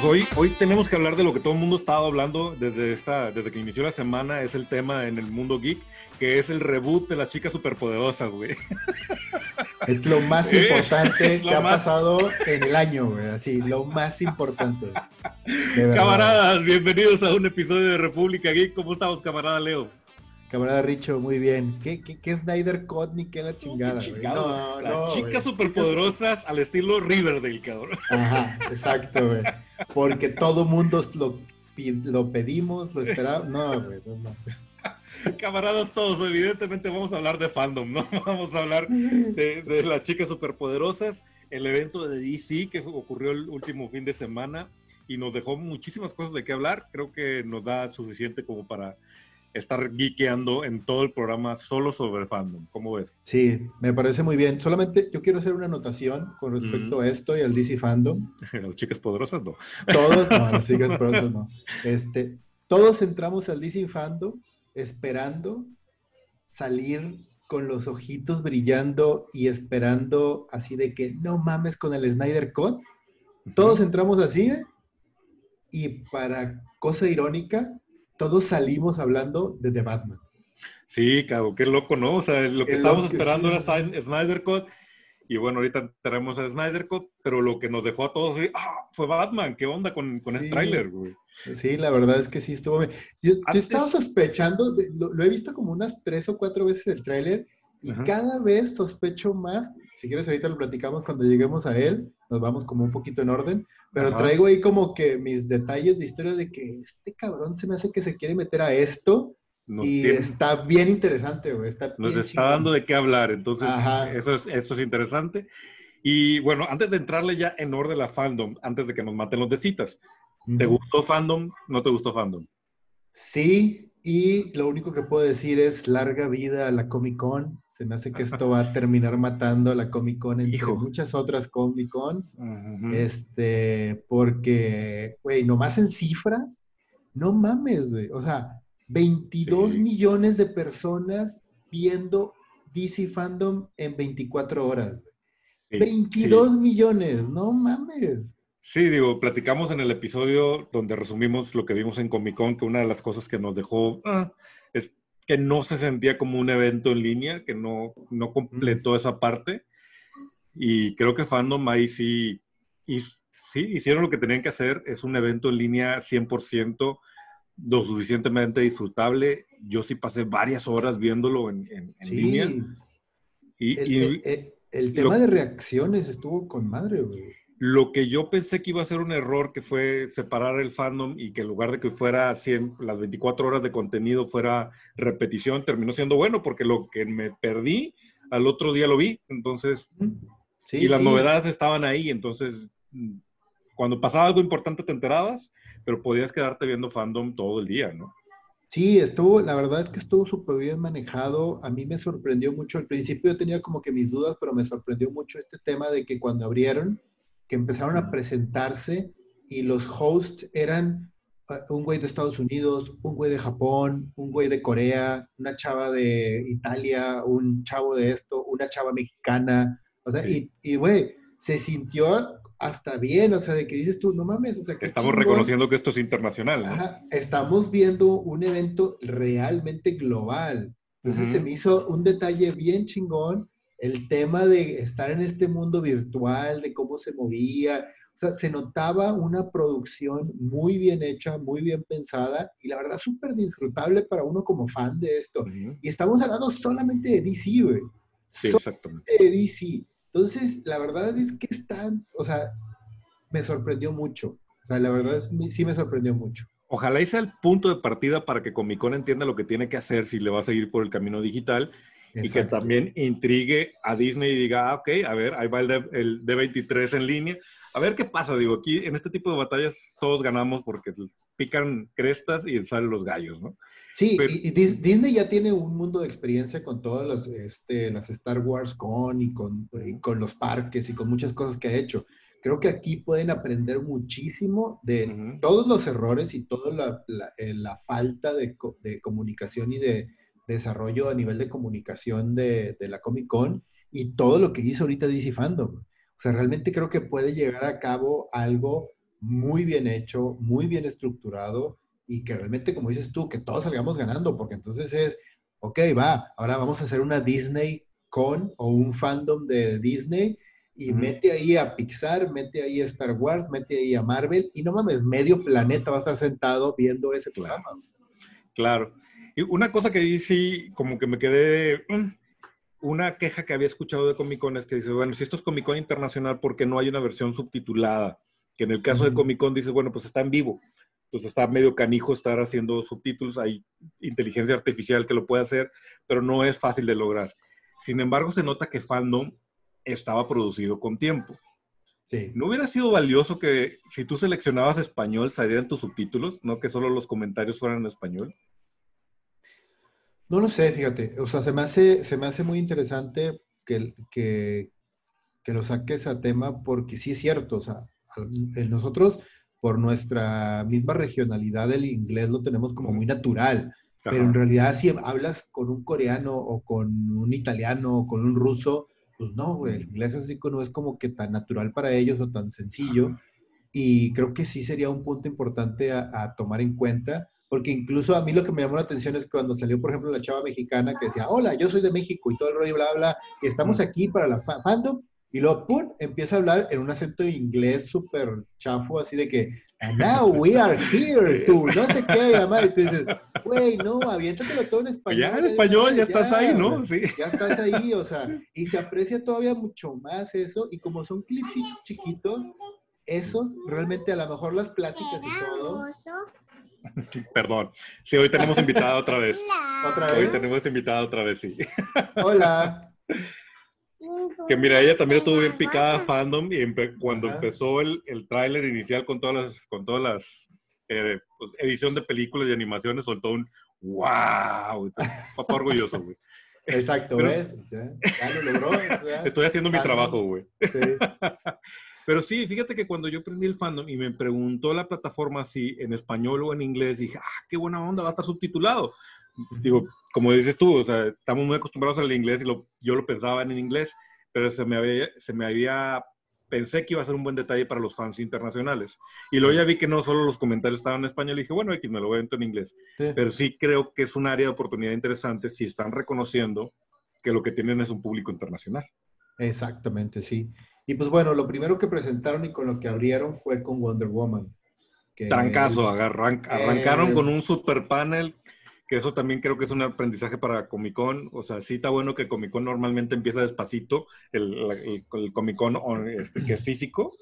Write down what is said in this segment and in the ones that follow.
Pues hoy, hoy tenemos que hablar de lo que todo el mundo ha estado hablando desde, esta, desde que inició la semana, es el tema en el mundo geek, que es el reboot de las chicas superpoderosas, güey. Es lo más importante que ha pasado en el año, güey. Así, lo más importante. Camaradas, bienvenidos a un episodio de República Geek. ¿Cómo estamos, camarada Leo? Camarada Richo, muy bien. ¿Qué, qué, qué Snyder Cut ni qué la chingada? No, Las chicas superpoderosas al estilo Riverdale, cabrón. Ajá, exacto, güey. Porque todo mundo lo, lo pedimos, lo esperamos. No, güey, no Camaradas todos, evidentemente vamos a hablar de fandom, ¿no? Vamos a hablar de, las chicas superpoderosas, el evento de DC que ocurrió el último fin de semana y nos dejó muchísimas cosas de qué hablar. Creo que nos da suficiente como para estar geekeando en todo el programa solo sobre fandom. ¿Cómo ves? Sí, me parece muy bien. Solamente yo quiero hacer una anotación con respecto a esto y al DC fandom. las chicas poderosas no. Todos, no, las chicas poderosas no. Este, todos entramos al DC fandom esperando salir con los ojitos brillando y esperando así de que no mames con el Snyder Cut. Todos entramos así ¿eh? y para cosa irónica, todos salimos hablando de The Batman. Sí, cabrón, qué loco, ¿no? O sea, lo que estábamos esperando era Snyder Cut. Y bueno, ahorita tenemos el Snyder Cut, pero lo que nos dejó a todos ¡ah! fue Batman. ¿Qué onda con, con ese tráiler, güey? Sí, la verdad es que sí estuvo bien. Yo, estaba sospechando, lo, he visto como unas tres o cuatro veces el tráiler y cada vez sospecho más, si quieres ahorita lo platicamos cuando lleguemos a él, nos vamos como un poquito en orden, pero traigo ahí como que mis detalles de historia de que este cabrón se me hace que se quiere meter a esto y está bien interesante, güey. nos está dando de qué hablar, entonces eso es, eso es interesante. Y bueno, antes de entrarle ya en orden a fandom, antes de que nos maten los de citas, ¿te gustó fandom? ¿No te gustó fandom? Sí, y lo único que puedo decir es larga vida a la Comic Con. Se me hace que esto va a terminar matando a la Comic Con entre muchas otras Comic Cons. Este, porque, güey, nomás en cifras, no mames, güey. O sea, 22 millones de personas viendo DC Fandom en 24 horas. 22 millones, no mames. Sí, digo, platicamos en el episodio donde resumimos lo que vimos en Comic Con, que una de las cosas que nos dejó ah, es que no se sentía como un evento en línea, que no, no completó esa parte. Y creo que Fandom ahí sí, y, sí hicieron lo que tenían que hacer. Es un evento en línea 100%, lo suficientemente disfrutable. Yo sí pasé varias horas viéndolo en, en, línea. Y, el, tema de reacciones estuvo con madre, güey. Lo que yo pensé que iba a ser un error, que fue separar el fandom y que en lugar de que fuera 100, las 24 horas de contenido fuera repetición, terminó siendo bueno, porque lo que me perdí, al otro día lo vi. Entonces, y las novedades estaban ahí. Entonces, cuando pasaba algo importante te enterabas, pero podías quedarte viendo fandom todo el día, ¿no? Sí, estuvo, la verdad es que estuvo súper bien manejado. A mí me sorprendió mucho. Al principio yo tenía como que mis dudas, pero me sorprendió mucho este tema de que cuando abrieron, que empezaron a presentarse y los hosts eran ah, un güey de Estados Unidos, un güey de Japón, un güey de Corea, una chava de Italia, un chavo de esto, una chava mexicana. O sea, y, güey, se sintió hasta bien, o sea, de que dices tú, no mames, o sea, que estamos reconociendo que esto es internacional. ¿no? estamos viendo un evento realmente global. Entonces se me hizo un detalle bien chingón el tema de estar en este mundo virtual, de cómo se movía, o sea, se notaba una producción muy bien hecha, muy bien pensada y la verdad súper disfrutable para uno como fan de esto. Y estamos hablando solamente de DC, güey. Sí, exactamente. De DC. Entonces, la verdad es que están, o sea, me sorprendió mucho. O sea, la verdad es, sí me sorprendió mucho. Ojalá sea el punto de partida para que Comic Con entienda lo que tiene que hacer si le va a seguir por el camino digital y que también intrigue a Disney y diga, ah, ok, a ver, ahí va el, D, 23 en línea. A ver qué pasa, digo, aquí en este tipo de batallas todos ganamos porque pican crestas y salen los gallos, ¿no? Sí, y, Disney ya tiene un mundo de experiencia con todas las, este, las Star Wars con y, con con los parques y con muchas cosas que ha hecho. Creo que aquí pueden aprender muchísimo de todos los errores y toda la, la, eh, la falta de, de comunicación y de, desarrollo a nivel de comunicación de, la Comic Con y todo lo que hizo ahorita DC Fandom. O sea, realmente creo que puede llegar a cabo algo muy bien hecho, muy bien estructurado y que realmente, como dices tú, que todos salgamos ganando, porque entonces es, ok, va, ahora vamos a hacer una Disney con o un fandom de Disney y mete ahí a Pixar, mete ahí a Star Wars, mete ahí a Marvel y no mames, medio planeta va a estar sentado viendo ese programa. Claro. Y una cosa que sí, como que me quedé, mm, una queja que había escuchado de Comic Con es que dice, bueno, si esto es Comic Con internacional, ¿por qué no hay una versión subtitulada? Que en el caso de Comic Con dice, bueno, pues está en vivo. Entonces está medio canijo estar haciendo subtítulos, hay inteligencia artificial que lo puede hacer, pero no es fácil de lograr. Sin embargo, se nota que Fandom estaba producido con tiempo. Sí. ¿No hubiera sido valioso que si tú seleccionabas español salieran tus subtítulos, no que solo los comentarios fueran en español? No lo sé, fíjate. O sea, se me hace, se me hace muy interesante que, que, que lo saques a tema porque sí es cierto. O sea, nosotros, por nuestra misma regionalidad, el inglés lo tenemos como muy natural. Pero en realidad, si hablas con un coreano o con un italiano o con un ruso, pues no, güey, el inglés así no es como que tan natural para ellos o tan sencillo. Y creo que sí sería un punto importante a, a tomar en cuenta porque incluso a mí lo que me llamó la atención es cuando salió, por ejemplo, la chava mexicana que decía, hola, yo soy de México y todo el rollo, bla, bla, y estamos aquí para la fandom, y luego, ¡pum!, empieza a hablar en un acento inglés súper chafo, así de que, now we are here, tú, no sé qué, y tú dices, güey, no, aviéntatelo todo en español. Ya en español, ya, estás ahí, ¿no? Sí. Ya estás ahí, o sea, y se aprecia todavía mucho más eso, y como son clips chiquitos, esos, realmente a lo mejor las pláticas y todo, Perdón. Sí, hoy tenemos invitada otra vez. ¿Otra vez? Hoy tenemos invitada otra vez, sí. Hola. Que mira, ella también estuvo bien picada fandom y cuando empezó el, el tráiler inicial con todas las, con todas las eh, pues, edición de películas y animaciones, soltó un wow. Papá orgulloso, güey. Exacto, ¿ves? Ya, lo logró. Estoy haciendo mi trabajo, güey. Sí. Pero sí, fíjate que cuando yo prendí el fandom y me preguntó la plataforma si en español o en inglés, dije, ah, qué buena onda, va a estar subtitulado. Digo, como dices tú, o sea, estamos muy acostumbrados al inglés y lo, yo lo pensaba en inglés, pero se me había, se me había, pensé que iba a ser un buen detalle para los fans internacionales. Y luego ya vi que no solo los comentarios estaban en español y dije, bueno, X, me lo voy a en inglés. Pero sí creo que es un área de oportunidad interesante si están reconociendo que lo que tienen es un público internacional. Exactamente, sí. Y pues bueno, lo primero que presentaron y con lo que abrieron fue con Wonder Woman. Trancazo, arrancaron con un super panel, que eso también creo que es un aprendizaje para Comic Con. O sea, sí está bueno que Comic Con normalmente empieza despacito, el, Comic Con este, que es físico,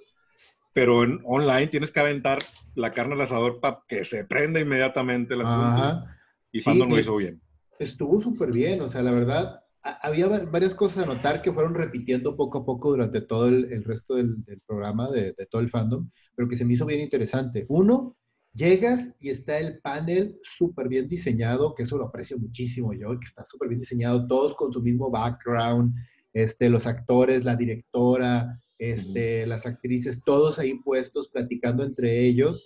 pero en online tienes que aventar la carne al asador para que se prenda inmediatamente la asunto. Y Fandom lo hizo bien. Estuvo súper bien, o sea, la verdad, había varias cosas a notar que fueron repitiendo poco a poco durante todo el, resto del, programa, de, todo el fandom, pero que se me hizo bien interesante. Uno, llegas y está el panel súper bien diseñado, que eso lo aprecio muchísimo yo, que está súper bien diseñado, todos con su mismo background, este, los actores, la directora, este, las actrices, todos ahí puestos platicando entre ellos.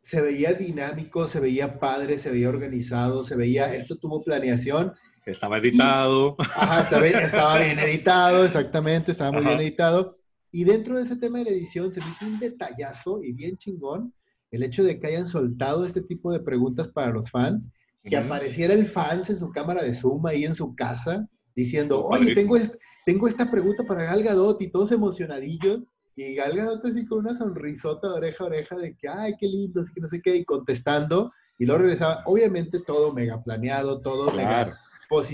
Se veía dinámico, se veía padre, se veía organizado, se veía, esto tuvo planeación estaba editado. ajá, estaba, bien editado, exactamente, estaba muy bien editado. Y dentro de ese tema de la edición se me hizo un detallazo y bien chingón el hecho de que hayan soltado este tipo de preguntas para los fans, que apareciera el fans en su cámara de Zoom ahí en su casa, diciendo, oye, tengo, tengo esta pregunta para Gal Gadot y todos emocionadillos. Y Gal Gadot así con una sonrisota de oreja a oreja de que, ay, qué lindo, así que no sé qué, y contestando. Y luego regresaba, obviamente todo mega planeado, todo mega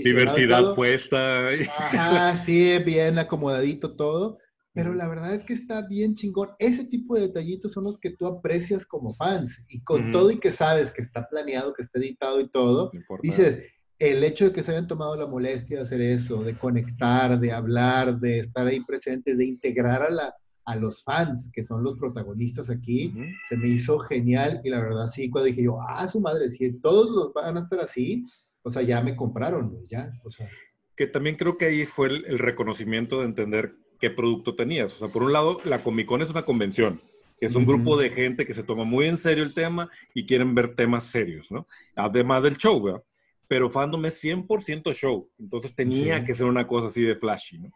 Diversidad puesta. Ajá, sí, bien acomodadito todo. Pero la verdad es que está bien chingón. Ese tipo de detallitos son los que tú aprecias como fans. Y con todo y que sabes que está planeado, que está editado y todo, dices, el hecho de que se hayan tomado la molestia de hacer eso, de conectar, de hablar, de estar ahí presentes, de integrar a, la, a los fans, que son los protagonistas aquí, se me hizo genial. Y la verdad, sí, cuando dije yo, ah, su madre, si todos los van a estar así, o sea, ya me compraron, ya, o sea. Que también creo que ahí fue el, reconocimiento de entender qué producto tenías. O sea, por un lado, la Comic Con es una convención, que es un grupo de gente que se toma muy en serio el tema y quieren ver temas serios, ¿no? Además del show, ¿verdad? Pero Fandom es 100% show, entonces tenía que ser una cosa así de flashy, ¿no?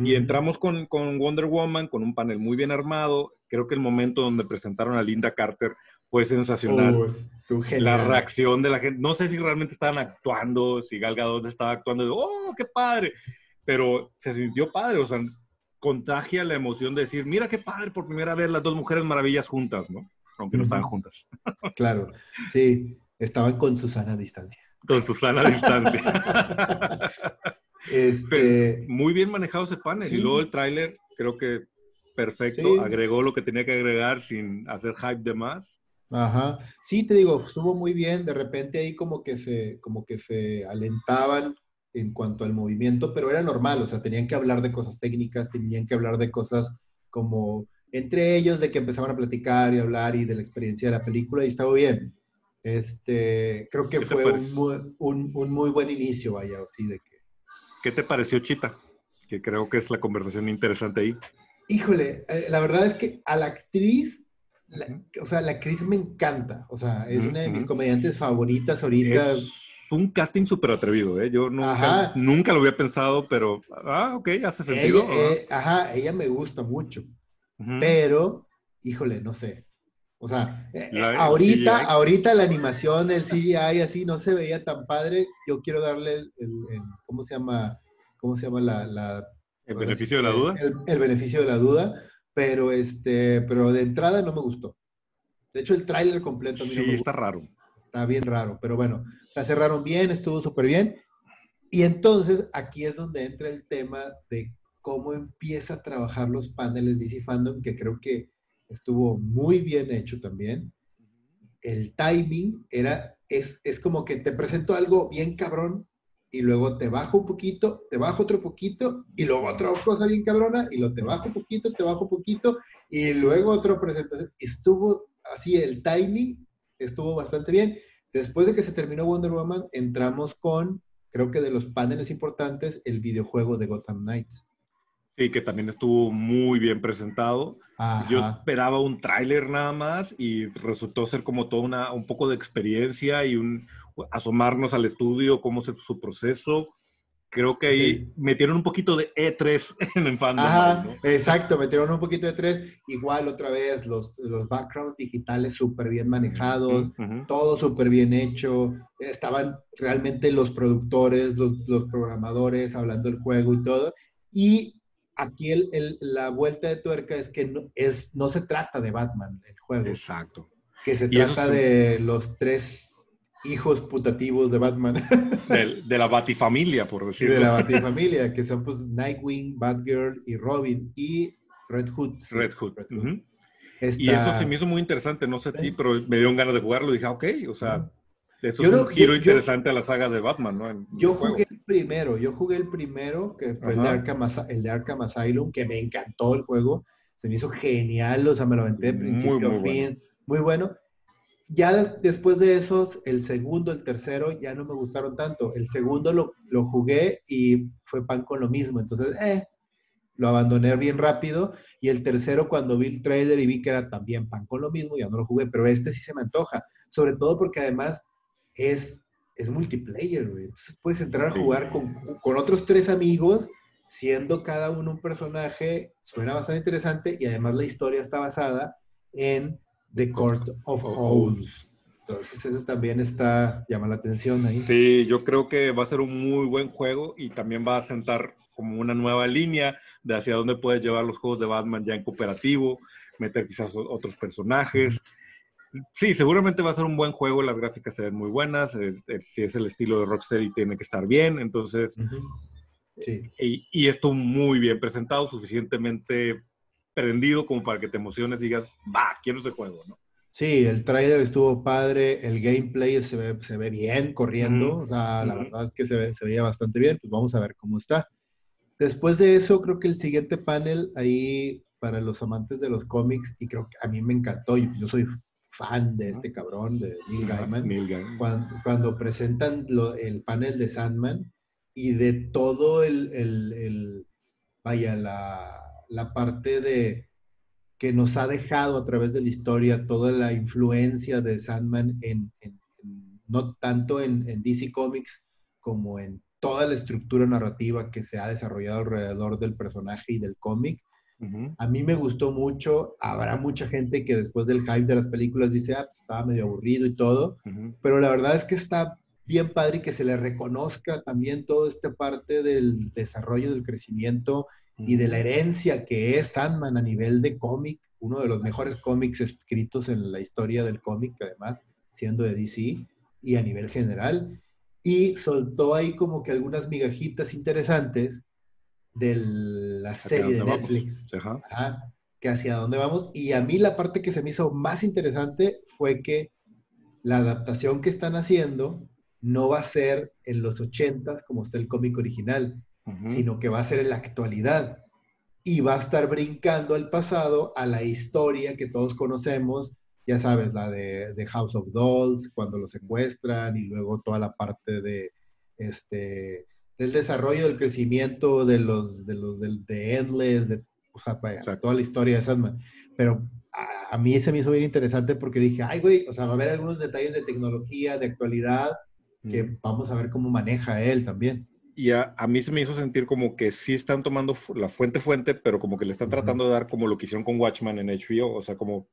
Y entramos con, con, Wonder Woman, con un panel muy bien armado. Creo que el momento donde presentaron a Linda Carter fue sensacional. Uh, la reacción de la gente. No sé si realmente estaban actuando, si Gal Gadot estaba actuando de, ¡oh, qué padre! Pero se sintió padre, o sea, contagia la emoción de decir, mira qué padre, por primera vez las dos mujeres maravillas juntas, ¿no? Aunque no estaban juntas. Claro, sí, estaban con Susana a distancia. Con Susana a distancia. Este... muy bien manejado ese panel. Y luego el tráiler, creo que perfecto. Agregó lo que tenía que agregar sin hacer hype de más. Ajá. Sí, te digo, estuvo muy bien. De repente ahí como que se, como que se alentaban en cuanto al movimiento, pero era normal. O sea, tenían que hablar de cosas técnicas, tenían que hablar de cosas como entre ellos, de que empezaban a platicar y hablar y de la experiencia de la película y estaba bien. Este, creo que fue un muy, un, un muy, buen inicio, vaya, así de que ¿Qué te pareció Chita? Que creo que es la conversación interesante ahí. Híjole, eh, la verdad es que a la actriz, o sea, la actriz me encanta. O sea, es una de mis comediantes favoritas ahorita. Es un casting súper atrevido, ¿eh? Yo nunca, nunca, lo había pensado, pero, ah, ok, hace sentido. Eh, ajá, ella me gusta mucho. Pero, híjole, no sé. O sea, eh, ahorita, ahorita la animación, el CGI así no se veía tan padre. Yo quiero darle el, ¿cómo se llama? ¿Cómo se llama la... ¿El beneficio de la duda? El, beneficio de la duda, pero este, pero de entrada no me gustó. De hecho, el tráiler completo a mí sí, está raro. Está bien raro, pero bueno, se cerraron bien, estuvo súper bien. Y entonces aquí es donde entra el tema de cómo empieza a trabajar los paneles DC Fandom, que creo que estuvo muy bien hecho también. El timing era, es, es como que te presento algo bien cabrón y luego te bajo un poquito, te bajo otro poquito y luego otra cosa bien cabrona y luego te bajo un poquito, te bajo un poquito y luego otra presentación. Estuvo así, el timing estuvo bastante bien. Después de que se terminó Wonder Woman, entramos con, creo que de los paneles importantes, el videojuego de Gotham Knights. Sí, que también estuvo muy bien presentado. Yo esperaba un tráiler nada más y resultó ser como toda una, un poco de experiencia y un asomarnos al estudio, cómo es su proceso. Creo que ahí metieron un poquito de E3 en el fandom. Ajá, exacto, metieron un poquito de E3. Igual otra vez, los, los backgrounds digitales súper bien manejados, todo súper bien hecho. Estaban realmente los productores, los, los programadores hablando del juego y todo. Y aquí el, la vuelta de tuerca es que no, es, no se trata de Batman el juego. Exacto. Que se trata de los tres hijos putativos de Batman. De, la Batifamilia, por decirlo. de la Batifamilia, que son pues Nightwing, Batgirl y Robin y Red Hood. Red Hood. Y eso sí me hizo muy interesante, no sé a ti, pero me dio ganas de jugarlo. Dije, ah, ok, o sea, eso es un giro interesante a la saga de Batman, ¿no? yo jugué primero, yo jugué el primero, que fue el de, Arkham, el de, Arkham, Asylum, que me encantó el juego. Se me hizo genial, o sea, me lo aventé de principio a fin. Muy bueno. Ya después de esos, el segundo, el tercero, ya no me gustaron tanto. El segundo lo, lo jugué y fue pan con lo mismo. Entonces, eh, lo abandoné bien rápido. Y el tercero, cuando vi el trailer y vi que era también pan con lo mismo, ya no lo jugué. Pero este sí se me antoja. Sobre todo porque además es, es multiplayer, güey. Entonces puedes entrar a jugar con, con, otros tres amigos, siendo cada uno un personaje. Suena bastante interesante y además la historia está basada en The Court of Owls. Entonces eso también está, llama la atención ahí. Sí, yo creo que va a ser un muy buen juego y también va a sentar como una nueva línea de hacia dónde puedes llevar los juegos de Batman ya en cooperativo, meter quizás otros personajes. Sí, seguramente va a ser un buen juego, las gráficas se ven muy buenas, si es el estilo de Rocksteady tiene que estar bien, entonces... sí. y, esto muy bien presentado, suficientemente prendido como para que te emociones y digas, va, quiero ese juego, ¿no? Sí, el trailer estuvo padre, el gameplay se ve, se ve bien corriendo, o sea, la verdad es que se, se veía bastante bien, pues vamos a ver cómo está. Después de eso, creo que el siguiente panel ahí para los amantes de los cómics, y creo que a mí me encantó, yo soy fan de este cabrón, de Neil Gaiman, Cuando, presentan el panel de Sandman y de todo el, vaya, la, parte de que nos ha dejado a través de la historia toda la influencia de Sandman en, no tanto en, DC Comics como en toda la estructura narrativa que se ha desarrollado alrededor del personaje y del cómic. A mí me gustó mucho. Habrá mucha gente que después del hype de las películas dice, ah, pues, estaba medio aburrido y todo. Pero la verdad es que está bien padre y que se le reconozca también toda esta parte del desarrollo, del crecimiento y de la herencia que es Sandman a nivel de cómic, uno de los mejores cómics escritos en la historia del cómic, además siendo de DC y a nivel general. Y soltó ahí como que algunas migajitas interesantes de la serie de Netflix. que hacia dónde vamos. Y a mí la parte que se me hizo más interesante fue que la adaptación que están haciendo no va a ser en los ochentas como está el cómic original, sino que va a ser en la actualidad. Y va a estar brincando al pasado, a la historia que todos conocemos, ya sabes, la de, House of Dolls, cuando lo secuestran, y luego toda la parte de este del desarrollo, del crecimiento de los de los de, Endless, de o sea, toda la historia de Sandman. Pero a, a, mí se me hizo bien interesante porque dije, ay, güey, o sea, va a haber algunos detalles de tecnología, de actualidad, que vamos a ver cómo maneja él también. Y a, mí se me hizo sentir como que sí están tomando la fuente fuente, pero como que le están tratando de dar como lo que hicieron con Watchman en HBO, o sea, como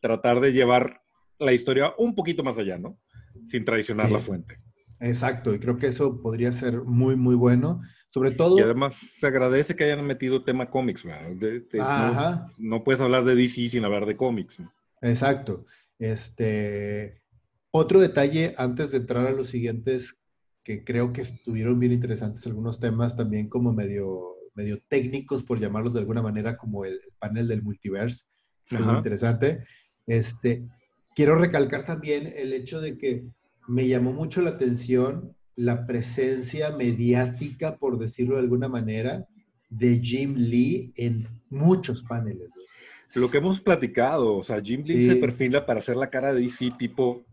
tratar de llevar la historia un poquito más allá, ¿no? Sin traicionar la fuente. Exacto, y creo que eso podría ser muy, muy bueno. Sobre todo. Y además se agradece que hayan metido tema cómics, no, no, puedes hablar de DC sin hablar de cómics. Exacto. Este, otro detalle antes de entrar a los siguientes, que creo que estuvieron bien interesantes algunos temas también como medio, medio técnicos, por llamarlos de alguna manera, como el, panel del multiverse, muy interesante. Este, quiero recalcar también el hecho de que me llamó mucho la atención la presencia mediática, por decirlo de alguna manera, de Jim Lee en muchos paneles. Lo que hemos platicado, o sea, Jim Lee se perfila para hacer la cara de DC tipo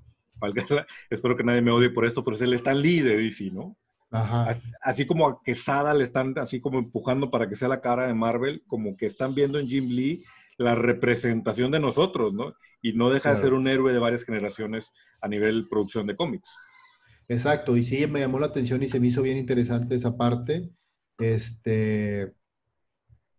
espero que nadie me odie por esto, pero es el Stan Lee de DC, ¿no? Ajá. Así, como a Quesada le están así como empujando para que sea la cara de Marvel, como que están viendo en Jim Lee la representación de nosotros, ¿no? Y no deja de ser un héroe de varias generaciones a nivel producción de cómics. Exacto, y sí, me llamó la atención y se me hizo bien interesante esa parte. Este,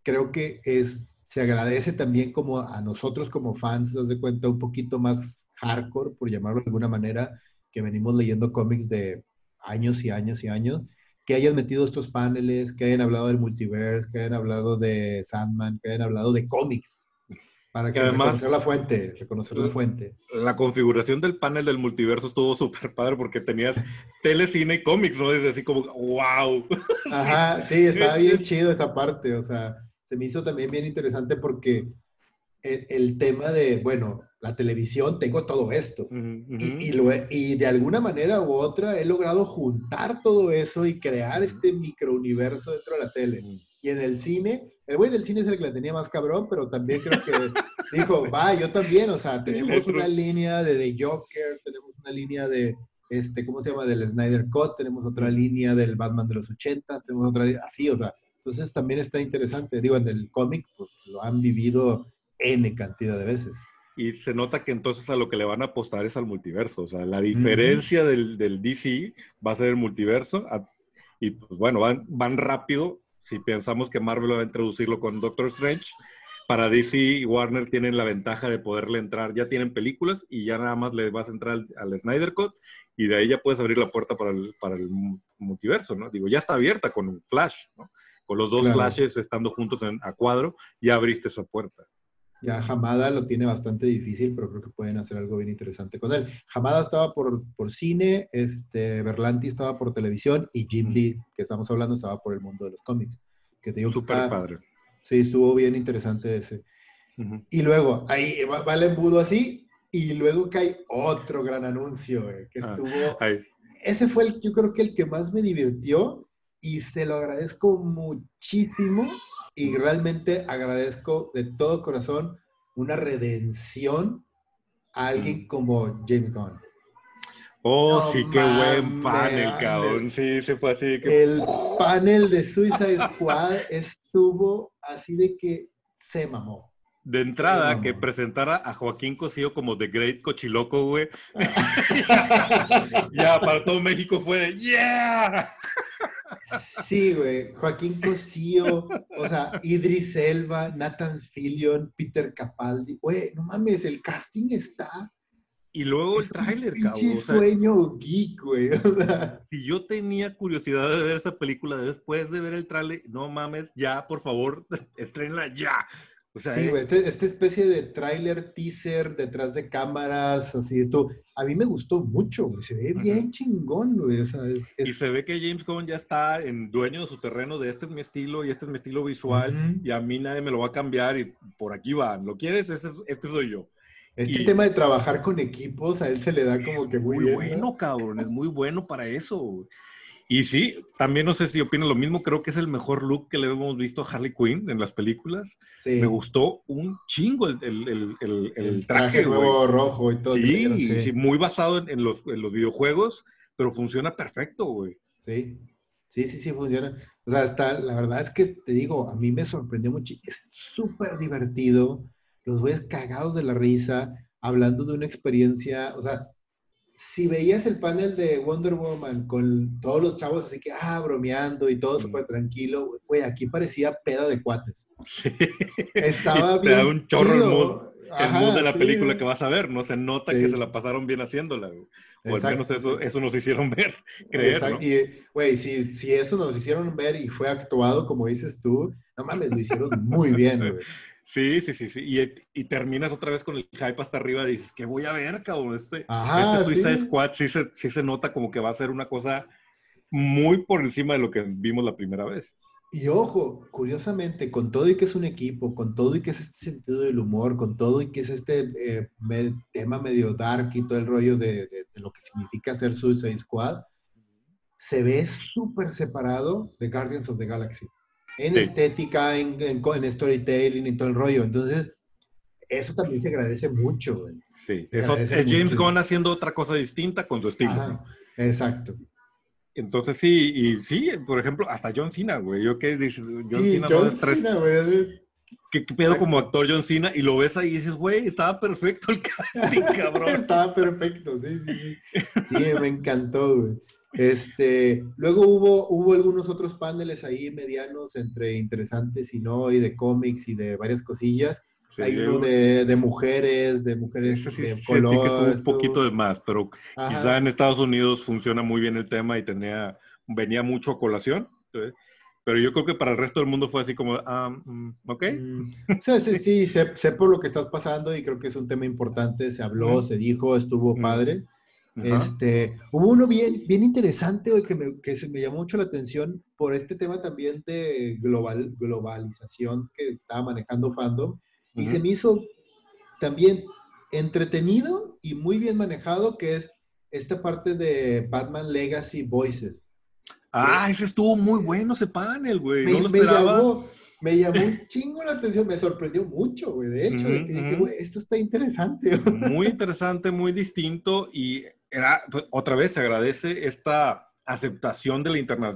creo que es, se agradece también como a nosotros como fans, das de cuenta, un poquito más hardcore, por llamarlo de alguna manera, que venimos leyendo cómics de años y años y años, que hayan metido estos paneles, que hayan hablado del multiverse, que hayan hablado de Sandman, que hayan hablado de cómics. Para que, además, reconocer la fuente, reconocer la fuente. La configuración del panel del multiverso estuvo súper padre porque tenías tele, cine y cómics, ¿no? Desde así como, wow. Ajá, sí, estaba bien chido esa parte, o sea, se me hizo también bien interesante porque el, tema de, bueno, la televisión, tengo todo esto. Y, y, de alguna manera u otra he logrado juntar todo eso y crear este microuniverso dentro de la tele. Y en el cine, el güey del cine es el que la tenía más cabrón, pero también creo que dijo, va, yo también, o sea, tenemos una línea de The Joker, tenemos una línea de, este, ¿cómo se llama? Del Snyder Cut, tenemos otra línea del Batman de los ochentas, tenemos otra línea, así, o sea, entonces también está interesante. Digo, en el cómic, pues lo han vivido N cantidad de veces. Y se nota que entonces a lo que le van a apostar es al multiverso. O sea, la diferencia del, del, DC va a ser el multiverso. y pues bueno, van, van rápido. Si pensamos que Marvel va a introducirlo con Doctor Strange, para DC y Warner tienen la ventaja de poderle entrar. Ya tienen películas y ya nada más le vas a entrar al, Snyder Cut y de ahí ya puedes abrir la puerta para el, para el multiverso, ¿no? Digo, ya está abierta con Flash, ¿no? Con los dos flashes estando juntos en, a cuadro, ya abriste esa puerta. Ya Hamada lo tiene bastante difícil, pero creo que pueden hacer algo bien interesante con él. Hamada estaba por, por cine, este, Berlanti estaba por televisión y Jim Lee, que estamos hablando, estaba por el mundo de los cómics. Que te digo Súper padre. Sí, estuvo bien interesante ese. Y luego, ahí va, el embudo así, y luego cae otro gran anuncio, que ah, estuvo... ese fue, el, yo creo que el que más me divirtió, y se lo agradezco muchísimo y realmente agradezco de todo corazón una redención a alguien como James Gunn. Oh, sí, qué buen panel, cabrón. Sí, se fue así que... El panel de Suicide Squad estuvo así de que se mamó. De entrada, que presentara a Joaquín Cosío como The Great Cochiloco, güey. ya, para todo México fue de ¡Yeah! Sí, güey. Joaquín Cosío, o sea, Idris Elba, Nathan Fillion, Peter Capaldi. Güey, no mames, el casting está. Y luego el tráiler, cabrón. O sueño geek, güey. Si yo tenía curiosidad de ver esa película después de ver el tráiler, no mames, ya, por favor, estrenla ya sí, eh, güey, este, esta especie de tráiler, teaser, detrás de cámaras, así esto, a mí me gustó mucho, güey, se ve bien chingón, güey. Y se ve que James Gunn ya está en dueño de su terreno, de este es mi estilo y este es mi estilo visual, y a mí nadie me lo va a cambiar y por aquí va, ¿lo quieres? Este, este soy yo. Este tema de trabajar con equipos, a él se le da como que muy, muy bueno, cabrón, es muy bueno para eso. Güey. Y sí, también no sé si opino lo mismo, creo que es el mejor look que le hemos visto a Harley Quinn en las películas. Me gustó un chingo el, el, el, el traje, nuevo rojo y todo. Sí, sí. muy basado en, los, los, videojuegos, pero funciona perfecto, güey. Sí, sí, sí, sí, funciona. O sea, está, la verdad es que te digo, a mí me sorprendió mucho. Es súper divertido. Los güeyes cagados de la risa, hablando de una experiencia, o sea, si veías el panel de Wonder Woman con todos los chavos así que, ah, bromeando y todo súper tranquilo, güey, aquí parecía peda de cuates. Sí. Estaba bien. Te da un chorro el mood, el mood de la película que vas a ver, ¿no? Se nota que se la pasaron bien haciéndola, güey. O al menos eso, eso nos hicieron ver, creer, ¿no? Y, güey, si, si eso nos hicieron ver y fue actuado, como dices tú, no mames, lo hicieron muy bien, güey. Sí, sí, sí, sí. Y, y, terminas otra vez con el hype hasta arriba y dices, ¿qué voy a ver, cabrón? Este, este Suicide Squad sí se, sí se nota como que va a ser una cosa muy por encima de lo que vimos la primera vez. Y ojo, curiosamente, con todo y que es un equipo, con todo y que es este sentido del humor, con todo y que es este eh, tema medio dark y todo el rollo de, de, de, lo que significa ser Suicide Squad, se ve súper separado de Guardians of the Galaxy en estética, en, en, storytelling y todo el rollo. Entonces, eso también se agradece mucho. Güey. Sí, eso es James Gunn haciendo otra cosa distinta con su estilo. Exacto. Entonces sí, y sí, por ejemplo, hasta John Cena, güey. Yo qué dices, John sí, Cena John Cena, güey. ¿Qué, pedo como actor John Cena? Y lo ves ahí y dices, güey, estaba perfecto el casting, cabrón. estaba perfecto, sí, sí, sí. Sí, me encantó, güey. Este, luego hubo, hubo algunos otros paneles ahí medianos entre interesantes y no, y de cómics y de varias cosillas. Hay uno de, de, mujeres, de mujeres sí, de color. que estuvo un poquito de más, pero quizá en Estados Unidos funciona muy bien el tema y tenía, venía mucho a colación. Pero yo creo que para el resto del mundo fue así como, mm, ok. Mm. Sí, sí, sí sé, sé, por lo que estás pasando y creo que es un tema importante. Se habló, se dijo, estuvo padre. Este, hubo uno bien, bien interesante que, me, que se me llamó mucho la atención por este tema también de global, globalización que estaba manejando Fandom. Y se me hizo también entretenido y muy bien manejado, que es esta parte de Batman Legacy Voices. Ah, ese estuvo muy bueno ese panel, güey. Me, no. Me llamó, me llamó un chingo la atención, me sorprendió mucho, güey. De hecho, dije, güey, esto está interesante. Muy interesante, muy distinto y era, pues, otra vez se agradece esta aceptación de la,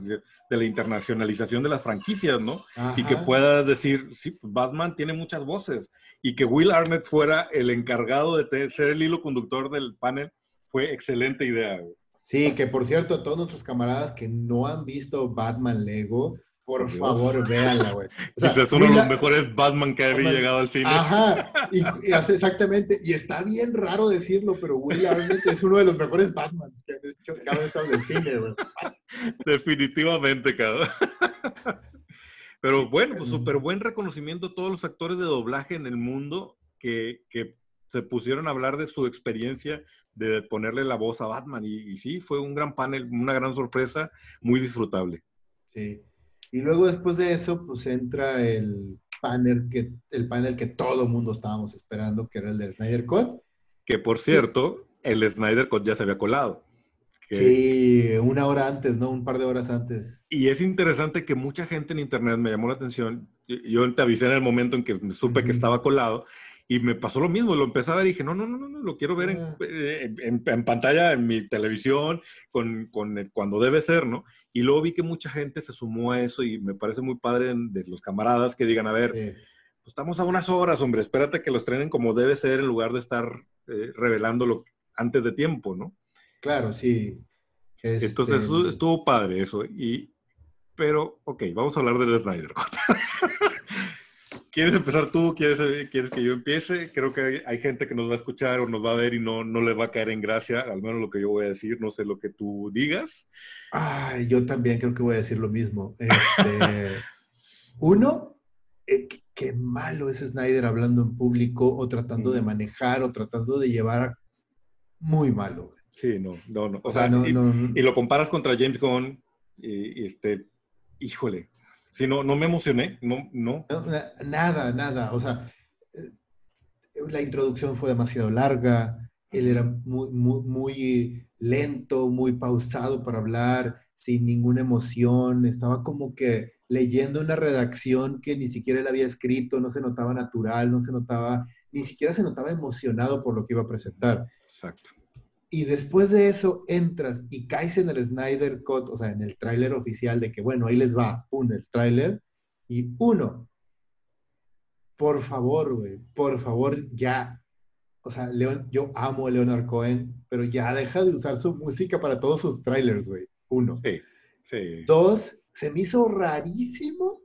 de la internacionalización de las franquicias, ¿no? Y que pueda decir, sí, pues Batman tiene muchas voces. Y que Will Arnett fuera el encargado de ser el hilo conductor del panel fue excelente idea. Sí, que por cierto, todos nuestros camaradas que no han visto Batman Lego, por favor, véanla, güey. O es uno de los mejores Batman que había llegado al cine. Ajá, y, exactamente. Y está bien raro decirlo, pero Will Arnett es uno de los mejores Batmans que han hecho cada vez del cine, güey. Definitivamente, cabrón. Pero bueno, pues súper buen reconocimiento a todos los actores de doblaje en el mundo que, que, se pusieron a hablar de su experiencia de ponerle la voz a Batman. Y, y sí, fue un gran panel, una gran sorpresa, muy disfrutable. Sí. Y luego después de eso, pues entra el panel que, el panel que todo mundo estábamos esperando, que era el de Snyder Cut. Que por cierto, el Snyder Cut ya se había colado. Sí, una hora antes, ¿no? Un par de horas antes. Y es interesante que mucha gente en internet me llamó la atención. Yo te avisé en el momento en que supe que estaba colado y me pasó lo mismo, lo empecé a ver y dije, no, no, no, no, lo quiero ver en, ah. en, pantalla, en mi televisión, con, con, cuando debe ser, ¿no? Y luego vi que mucha gente se sumó a eso y me parece muy padre de los camaradas que digan, a ver, pues estamos a unas horas, hombre, espérate que los trenen como debe ser en lugar de estar eh, revelándolo antes de tiempo, ¿no? Claro, sí. Entonces este, estuvo padre eso. Y, Pero, ok, vamos a hablar del Snyder ¿Quieres empezar tú? ¿Quieres, ¿Quieres que yo empiece? Creo que hay, gente que nos va a escuchar o nos va a ver y no, no le va a caer en gracia, al menos lo que yo voy a decir, no sé lo que tú digas. Ay, yo también creo que voy a decir lo mismo. Este, uno, eh, qué malo es Snyder hablando en público o tratando de manejar o tratando de llevar muy malo. Sí, no, no, no. O, sea, y, lo comparas contra James Gunn y este, híjole, Sí, no, no me emocioné, no, no. Nada, nada. O sea, eh, la introducción fue demasiado larga, él era muy, muy, muy lento, muy pausado para hablar, sin ninguna emoción, estaba como que leyendo una redacción que ni siquiera él había escrito, no se notaba natural, no se notaba, ni siquiera se notaba emocionado por lo que iba a presentar. Exacto. Y después de eso entras y caes en el Snyder Cut, o sea, en el tráiler oficial de que, bueno, ahí les va, un el tráiler. Y uno, por favor, güey, por favor, ya. O sea, Leon, yo amo a Leonard Cohen, pero ya deja de usar su música para todos sus trailers, güey. Uno. Sí, sí. Dos, se me hizo rarísimo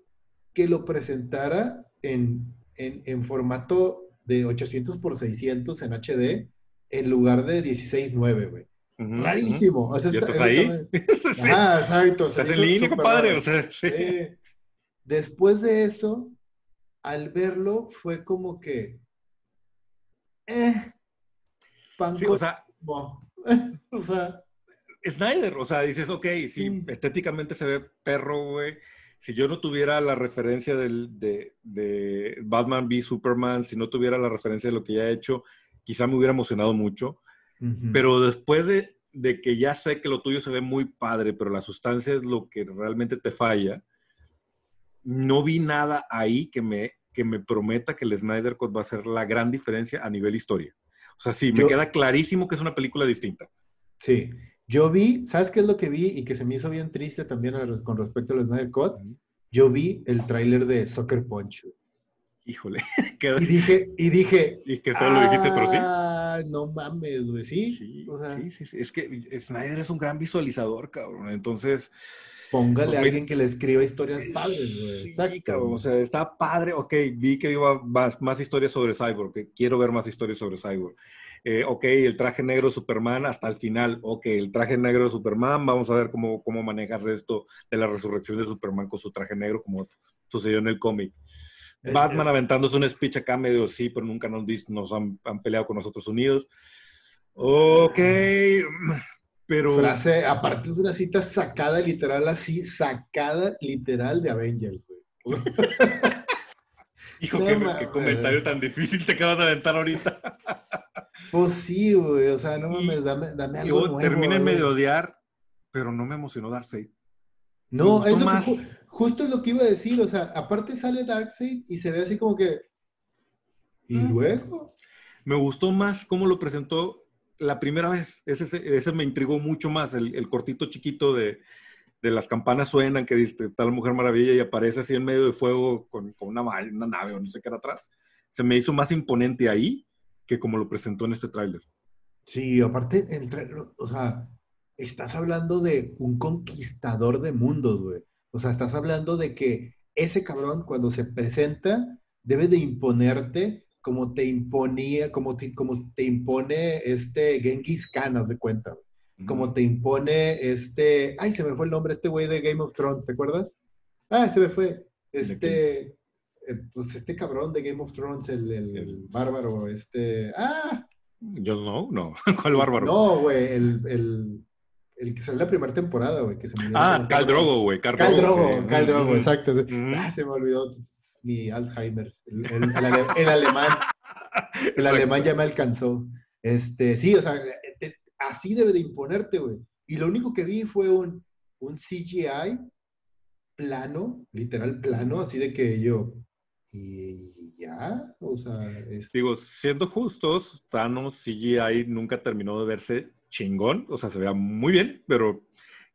que lo presentara en, en, en formato de 800 por 600 en HD en lugar de 16-9, güey. Rarísimo. O sea, estás ahí? Ah, exacto. Estás en línea, compadre. O sea, sí. después de eso, al verlo, fue como que. Eh. sí, o sea. o sea. Snyder, o sea, dices, ok, sí, estéticamente se ve perro, güey. Si yo no tuviera la referencia del, de, de Batman v Superman, si no tuviera la referencia de lo que ya he hecho, quizá me hubiera emocionado mucho, pero después de, de, que ya sé que lo tuyo se ve muy padre, pero la sustancia es lo que realmente te falla, no vi nada ahí que me, que me prometa que el Snyder Cut va a ser la gran diferencia a nivel historia. O sea, sí, me queda clarísimo que es una película distinta. Sí, yo vi, ¿sabes qué es lo que vi y que se me hizo bien triste también con respecto al Snyder Cut? Yo vi el tráiler de Soccer Punch híjole. y dije, y dije. Y que solo lo dijiste, pero sí. Ah, no mames, güey, ¿sí? Sí, sí, sí, Es que Snyder es un gran visualizador, cabrón. Entonces. Póngale a alguien que le escriba historias padres, güey. Sí, cabrón. O sea, está padre. Ok, vi que iba más, más historias sobre Cyborg, que quiero ver más historias sobre Cyborg. Eh, ok, el traje negro de Superman hasta el final. Ok, el traje negro de Superman, vamos a ver cómo, cómo manejas esto de la resurrección de Superman con su traje negro, como sucedió en el cómic. Batman aventándose un speech acá medio sí, pero nunca nos, nos han, peleado con nosotros unidos. Ok, pero... Frase, aparte es una cita sacada literal así, sacada literal de Avengers, güey. Hijo, qué, comentario tan difícil te acabas de aventar ahorita. pues sí, güey, o sea, no mames, dame, dame algo Yo terminé medio odiar, pero no me emocionó Darkseid. No, es lo que, justo es lo que iba a decir, o sea, aparte sale Darkseid y se ve así como que... ¿Y ah. luego? Me gustó más cómo lo presentó la primera vez. Ese, ese me intrigó mucho más, el, cortito chiquito de, las campanas suenan, que dice tal Mujer Maravilla y aparece así en medio de fuego con, una, una, nave o no sé qué era atrás. Se me hizo más imponente ahí que como lo presentó en este tráiler. Sí, aparte, el o sea, estás hablando de un conquistador de mundos, güey. O sea, estás hablando de que ese cabrón cuando se presenta debe de imponerte como te imponía, como te, como te impone este Genghis Khan, haz de cuenta, Como te impone este, ay, se me fue el nombre, este güey de Game of Thrones, ¿te acuerdas? Ah, se me fue. Este, eh, pues este cabrón de Game of Thrones, el, el, bárbaro, este, ah. Yo no, no. ¿Cuál bárbaro? No, güey, el, el que salió la primera temporada, güey. Que se me ah, Cal Drogo, güey. Cal Drogo, Cal Drogo, exacto. Ah, se me olvidó mi Alzheimer. El, alemán. El alemán ya me alcanzó. Este, sí, o sea, así debe de imponerte, güey. Y lo único que vi fue un, un CGI plano, literal plano, así de que yo, y ya, o sea... Digo, siendo justos, Thanos CGI nunca terminó de verse chingón, o sea, se vea muy bien, pero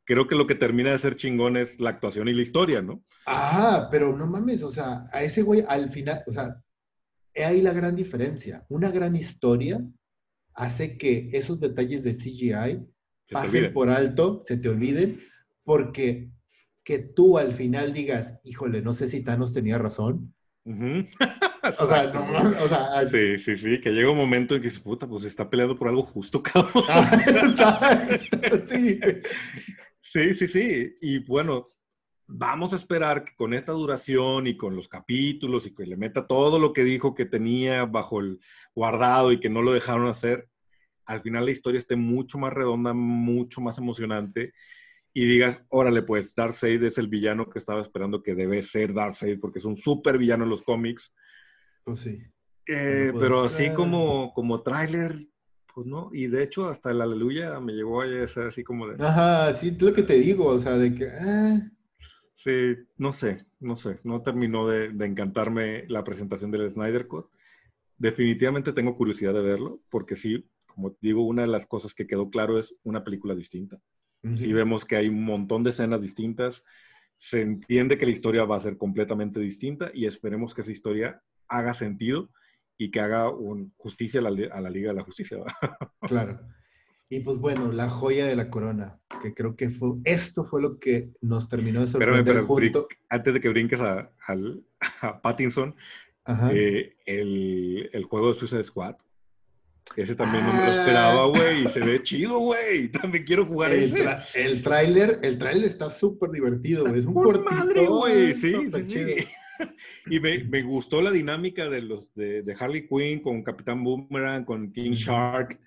creo que lo que termina de ser chingón es la actuación y la historia, ¿no? Ah, pero no mames, o sea, a ese güey al final, o sea, he ahí la gran diferencia. Una gran historia hace que esos detalles de CGI pasen por alto, se te olviden, porque que tú al final digas, híjole, no sé si Thanos tenía razón. o sea, no, o sea, sí, sí, sí, que llega un momento en que dices, puta, pues está peleando por algo justo, cabrón. sí. sí, sí, sí. Y bueno, vamos a esperar que con esta duración y con los capítulos y que le meta todo lo que dijo que tenía bajo el guardado y que no lo dejaron hacer, al final la historia esté mucho más redonda, mucho más emocionante y digas, órale, pues Darkseid es el villano que estaba esperando que debe ser Darkseid porque es un súper villano en los cómics. Pues sí. Eh, pero así como, como tráiler, pues no. Y de hecho, hasta el Aleluya me llegó a ser así como de. Ajá, sí, es lo que te digo, o sea, de que. Ah. Sí, no sé, no sé. No terminó de, encantarme la presentación del Snyder Cut. Definitivamente tengo curiosidad de verlo, porque sí, como digo, una de las cosas que quedó claro es una película distinta. Si vemos que hay un montón de escenas distintas, se entiende que la historia va a ser completamente distinta y esperemos que esa historia haga sentido y que haga un, justicia a la, Liga de la Justicia. claro. Y pues bueno, la joya de la corona, que creo que fue, esto fue lo que nos terminó de sorprender. Pero, antes de que brinques a, Pattinson, eh, el, el, juego de Suicide Squad, ese también no me lo ah. esperaba, güey, y se ve chido, güey. También quiero jugar el ese. el tráiler, el tráiler está súper divertido, güey. Es un Por madre, güey, sí, sí, sí. Y me, me, gustó la dinámica de los de, de, Harley Quinn con Capitán Boomerang, con King Shark.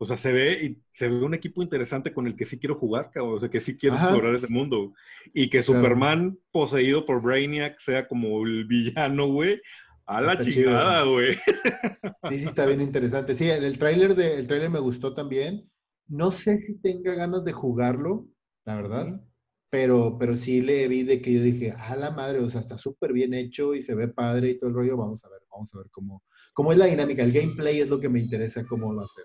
O sea, se ve, y se ve un equipo interesante con el que sí quiero jugar, cabrón. O sea, que sí quiero explorar ese mundo. Y que Superman, poseído por Brainiac, sea como el villano, güey. A la chingada, güey. Sí, sí, está bien interesante. Sí, el, el tráiler de, el tráiler me gustó también. No sé si tenga ganas de jugarlo, la verdad. Pero, pero sí le vi de que yo dije, a la madre, o sea, está súper bien hecho y se ve padre y todo el rollo. Vamos a ver, vamos a ver cómo, cómo es la dinámica. El gameplay es lo que me interesa, cómo a ser.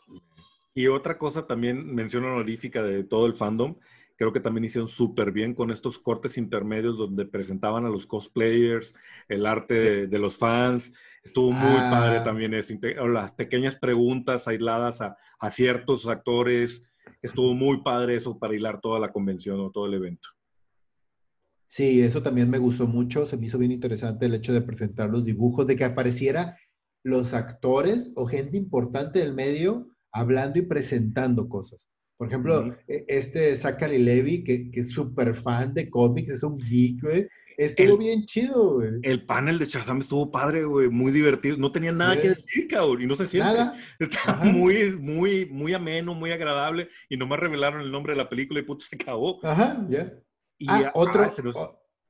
Y otra cosa también, mención honorífica de todo el fandom, Creo que también hicieron súper bien con estos cortes intermedios donde presentaban a los cosplayers, el arte de, los fans. Estuvo muy padre ah. también eso. Las pequeñas preguntas aisladas a, ciertos actores. Estuvo muy padre eso para hilar toda la convención o todo el evento. Sí, eso también me gustó mucho. Se me hizo bien interesante el hecho de presentar los dibujos, de que apareciera los actores o gente importante del medio hablando y presentando cosas. Por ejemplo, e, este Zachary Levy, que, que es súper fan de cómics, es un geek, güey. Estuvo bien chido, güey. El panel de Shazam estuvo padre, güey, muy divertido. No tenía nada que decir, cabrón, y no se siente. Nada. Estaba muy, muy, muy ameno, muy agradable, y nomás revelaron el nombre de la película y puto se acabó. Ajá, ya. Y ah, otro, se, nos,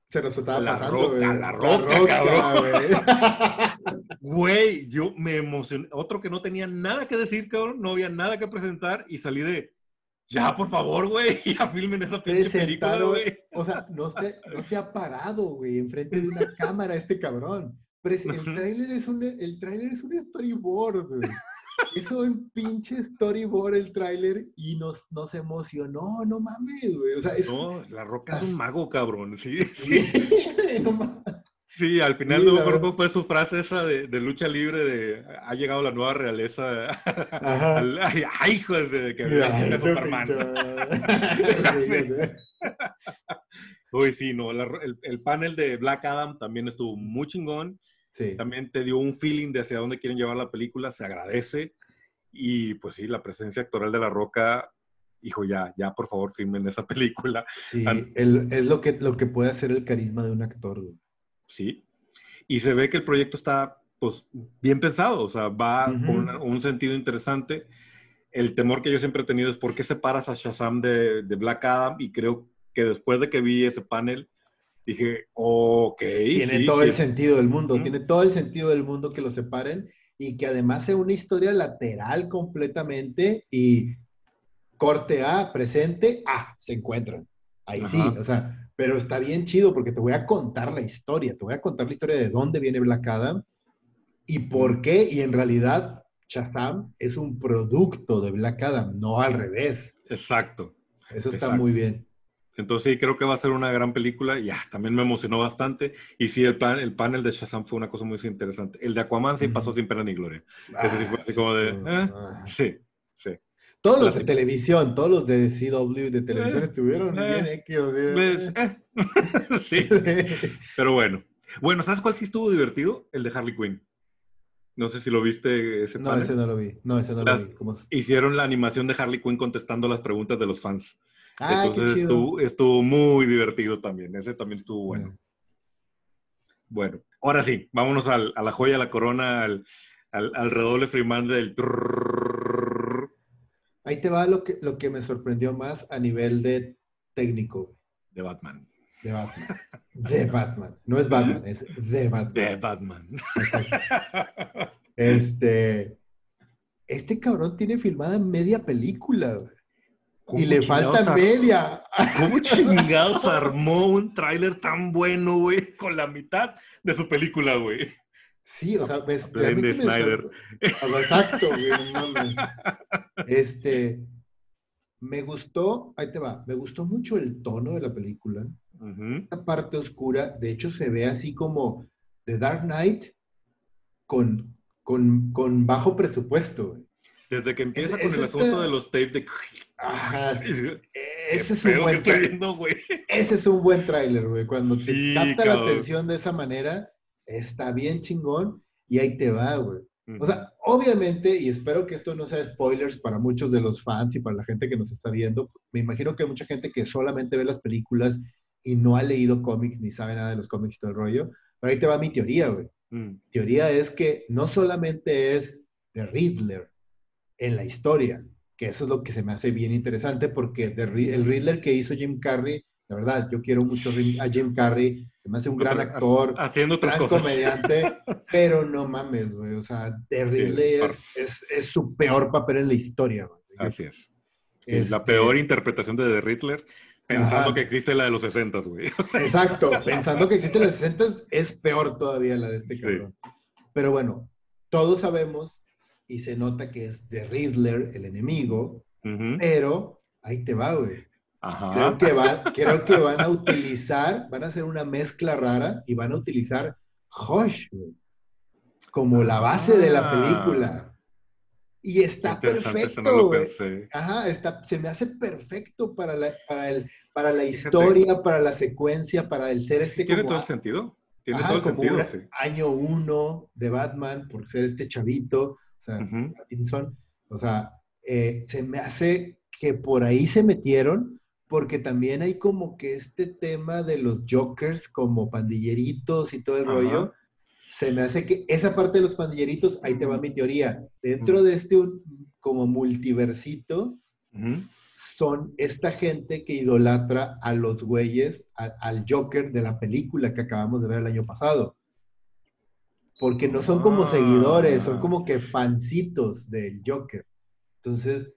se, nos, estaba la pasando, roca, La roca, la cabrón. Güey, yo me emocioné. Otro que no tenía nada que decir, cabrón, no había nada que presentar, y salí de ya, por favor, güey, ya filmen esa pinche película, güey. O sea, no se, no se ha parado, güey, enfrente de una cámara este cabrón. Pero el tráiler es un, el tráiler es un storyboard, güey. Es un pinche storyboard el tráiler y nos, nos emocionó, no mames, güey. O sea, es, no, La Roca es un mago, cabrón, sí, sí. no mames. Sí, al final no me fue su frase esa de, lucha libre de ha llegado la nueva realeza. Al, ay, hijos de que me Superman. Uy, sí, no, el, panel de Black Adam también estuvo muy chingón. Sí. También te dio un feeling de hacia dónde quieren llevar la película, se agradece. Y pues sí, la presencia actoral de La Roca, hijo, ya, ya por favor filmen esa película. Sí, es lo que, lo que puede hacer el carisma de un actor. Güey. ¿sí? Y se ve que el proyecto está, pues, bien pensado, o sea, va con un sentido interesante. El temor que yo siempre he tenido es por qué separas a Shazam de, Black Adam y creo que después de que vi ese panel, dije, ok. Tiene todo el sentido del mundo, tiene todo el sentido del mundo que lo separen y que además sea una historia lateral completamente y corte A, presente, A, se encuentran. Ahí sí, o sea, pero está bien chido porque te voy a contar la historia, te voy a contar la historia de dónde viene Black Adam y por qué, y en realidad Shazam es un producto de Black Adam, no al revés. Exacto. Eso está muy bien. Entonces sí, creo que va a ser una gran película. Ya, también me emocionó bastante. Y sí, el, plan, el panel de Shazam fue una cosa muy interesante. El de Aquaman sí pasó sin pena ni gloria. Ese sí fue así como de... ¿eh? Sí, sí. Todos los de televisión, todos los de CW de televisión eh, estuvieron eh, bien. Pues, sí. Pero bueno. Bueno, ¿sabes cuál sí estuvo divertido? El de Harley Quinn. No sé si lo viste ese No, ese no lo vi. No, ese no lo vi. Hicieron la animación de Harley Quinn contestando las preguntas de los fans. Ah, Entonces estuvo, estuvo, muy divertido también. Ese también estuvo bueno. Bueno, ahora sí, vámonos a la joya, a la corona, al, al, redoble Freeman del... Ahí te va lo que, lo que me sorprendió más a nivel de técnico. De Batman. De Batman. De Batman. No es Batman, es de Batman. De Batman. Este. Este cabrón tiene filmada media película, Y le falta media. ¿Cómo chingados armó un tráiler tan bueno, güey? Con la mitad de su película, güey. Sí, o sea, me, Snyder. exacto, güey. Este, me gustó, ahí te va, me gustó mucho el tono de la película. La parte oscura, de hecho, se ve así como The Dark Knight con, con, bajo presupuesto. Desde que empieza con el asunto de los tapes de... Ajá, ese es, un buen ese es un buen tráiler, güey. Cuando te capta la atención de esa manera, está bien chingón y ahí te va, güey. O sea, obviamente, y espero que esto no sea spoilers para muchos de los fans y para la gente que nos está viendo, me imagino que hay mucha gente que solamente ve las películas y no ha leído cómics ni sabe nada de los cómics y todo el rollo, pero ahí te va mi teoría, güey. Mm. Teoría es que no solamente es de Riddler en la historia, que eso es lo que se me hace bien interesante porque el Riddler que hizo Jim Carrey la verdad, yo quiero mucho a Jim Carrey, se me hace un gran actor, haciendo otras gran comediante, pero no mames, güey, o sea, The Ridley es, es, su peor papel en la historia, güey. Así es. Es la peor interpretación de The Riddler, pensando que existe la de los 60, güey. Exacto, pensando que existe la de los 60 es peor todavía la de este cabrón. Pero bueno, todos sabemos y se nota que es The Riddler el enemigo, pero ahí te va, güey. Creo, que creo que van a utilizar, van a hacer una mezcla rara y van a utilizar Hush como la base de la ah. película. Y está perfecto. Ajá, está, se me hace perfecto para la, para el, para la historia, para la secuencia, para el ser este. tiene todo el sentido. Tiene todo el sentido. Año uno de Batman, por ser este chavito, o sea, o sea, eh, se me hace que por ahí se metieron porque también hay como que este tema de los jokers como pandilleritos y todo el rollo. Se me hace que esa parte de los pandilleritos, ahí te va mi teoría. Dentro de este como multiversito, son esta gente que idolatra a los güeyes, al Joker de la película que acabamos de ver el año pasado. Porque no son como seguidores, son ah. como que fancitos del Joker. Entonces,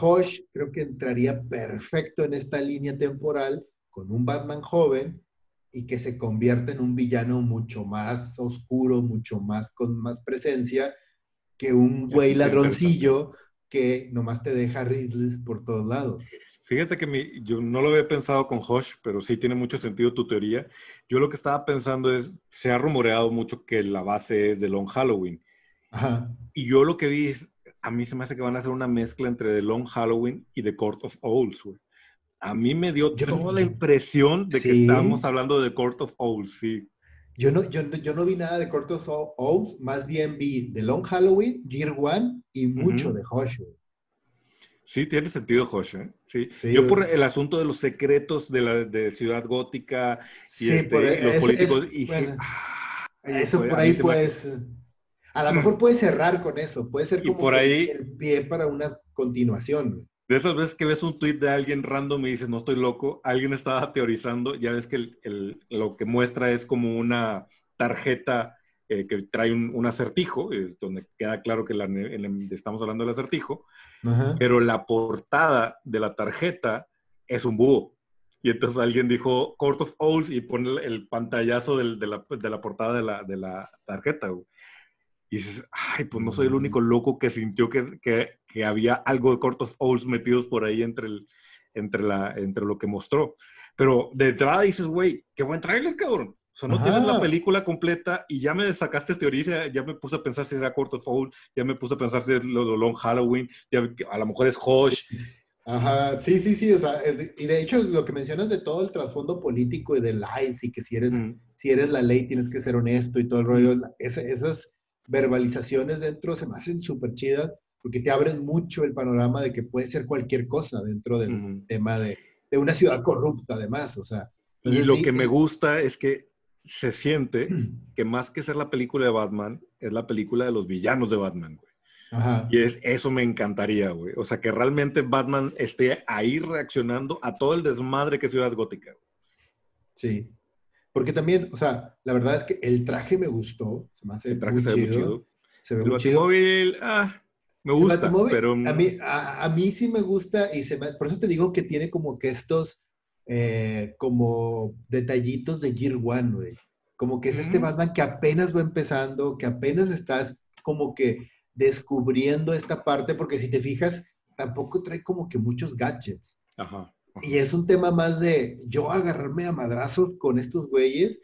Hosh creo que entraría perfecto en esta línea temporal con un Batman joven y que se convierte en un villano mucho más oscuro, mucho más con más presencia que un güey ladroncillo que nomás te deja Ridley por todos lados. Fíjate que yo no lo había pensado con Hosh, pero sí tiene mucho sentido tu teoría. Yo lo que estaba pensando es, se ha rumoreado mucho que la base es de Long Halloween. Ajá. Y yo lo que vi es, a mí se me hace que van a hacer una mezcla entre The Long Halloween y The Court of Owls, güey. A mí me dio toda la impresión de que estábamos hablando de The Court of Owls, sí. Yo no, yo, yo, no vi nada de Court of Owls, más bien vi The Long Halloween, Gear One y mucho de Hush, güey. Sí, tiene sentido, Josh. ¿eh? Sí. Yo por el asunto de los secretos de la de Ciudad Gótica y, este, los políticos. eso por ahí pues... A lo mejor puede cerrar con eso, puede ser como por ahí, el pie para una continuación. De esas veces que ves un tweet de alguien random y dices, no estoy loco, alguien estaba teorizando, ya ves que lo que muestra es como una tarjeta eh, que trae un, acertijo, es donde queda claro que estamos hablando del acertijo, pero la portada de la tarjeta es un búho. Y entonces alguien dijo Court of Owls y pone el, pantallazo de, la, portada de la, de la tarjeta. Y dices, ay, pues no soy el único loco que sintió que, que, que había algo de Court of Owls metidos por ahí entre, el, entre, la, entre lo que mostró. Pero de entrada dices, güey, qué buen tráiler, cabrón. O sea, no tienes la película completa y ya me sacaste teoría, ya me puse a pensar si era corto Foul, ya me puse a pensar si es lo, Long Halloween, ya, a lo mejor es Hosh. Ajá, sí, sí, sí, o sea, eh, y de hecho lo que mencionas de todo el trasfondo político y de lies y que si eres, si eres la ley tienes que ser honesto y todo el rollo, esas verbalizaciones dentro se me hacen súper chidas porque te abren mucho el panorama de que puede ser cualquier cosa dentro del tema de, de, una ciudad corrupta además, o sea. Y lo que me gusta es que se siente que más que ser la película de Batman, es la película de los villanos de Batman, güey. Ajá. Y es, eso me encantaría, güey. O sea, que realmente Batman esté ahí reaccionando a todo el desmadre que es Ciudad Gótica. Sí. Porque también, o sea, la verdad es que el traje me gustó. Se me hace el traje se ve muy chido. Se ve el muy chido. ah, me gusta, pero... A mí, a, mí sí me gusta y se me, por eso te digo que tiene como que estos eh, como detallitos de Gear One, güey. Como que es este Batman que apenas va empezando, que apenas estás como que descubriendo esta parte, porque si te fijas, tampoco trae como que muchos gadgets. Ajá, Y es un tema más de yo agarrarme a madrazos con estos güeyes.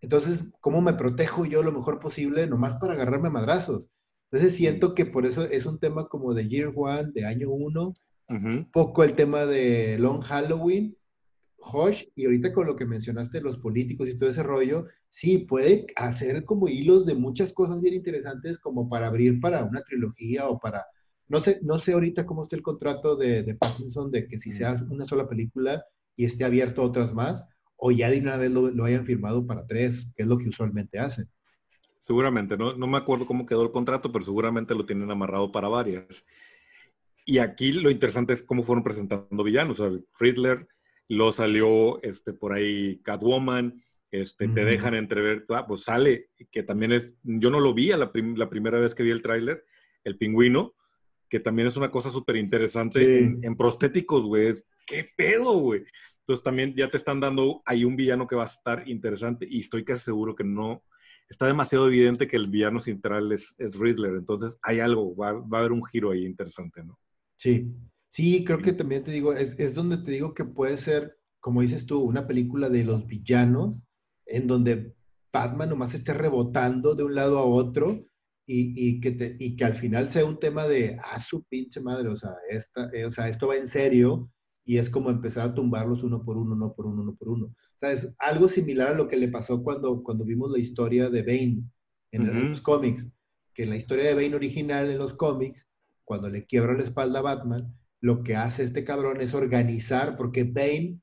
Entonces, ¿cómo me protejo yo lo mejor posible nomás para agarrarme a madrazos? Entonces siento que por eso es un tema como de Year One, de año uno, poco el tema de Long Halloween, Josh, y ahorita con lo que mencionaste, los políticos y todo ese rollo, sí, puede hacer como hilos de muchas cosas bien interesantes como para abrir para una trilogía o para, no sé, no sé ahorita cómo está el contrato de, de Pattinson de que si sea una sola película y esté abierto a otras más, o ya de una vez lo, lo hayan firmado para tres, que es lo que usualmente hacen. Seguramente, no, no me acuerdo cómo quedó el contrato, pero seguramente lo tienen amarrado para varias. Y aquí lo interesante es cómo fueron presentando villanos. O sea, Riddler, lo salió este, por ahí Catwoman, este, te dejan entrever, ah, pues sale, que también es, yo no lo vi a la, primera vez que vi el tráiler, el pingüino, que también es una cosa súper interesante en, en, prostéticos, güey. ¿Qué pedo, güey? Entonces también ya te están dando ahí un villano que va a estar interesante y estoy casi seguro que no, está demasiado evidente que el villano central es, es Riddler, entonces hay algo, va, va, a haber un giro ahí interesante, ¿no? Sí, sí, creo que también te digo, es, es, donde te digo que puede ser, como dices tú, una película de los villanos, en donde Batman nomás esté rebotando de un lado a otro y, y que, te, y que al final sea un tema de, ah, su pinche madre, o sea, esta, eh, o sea, esto va en serio y es como empezar a tumbarlos uno por uno, uno por uno, uno por uno. O sea, es algo similar a lo que le pasó cuando, cuando vimos la historia de Bane en los cómics, que la historia de Bane original en los cómics, cuando le quiebra la espalda a Batman, lo que hace este cabrón es organizar, porque Bane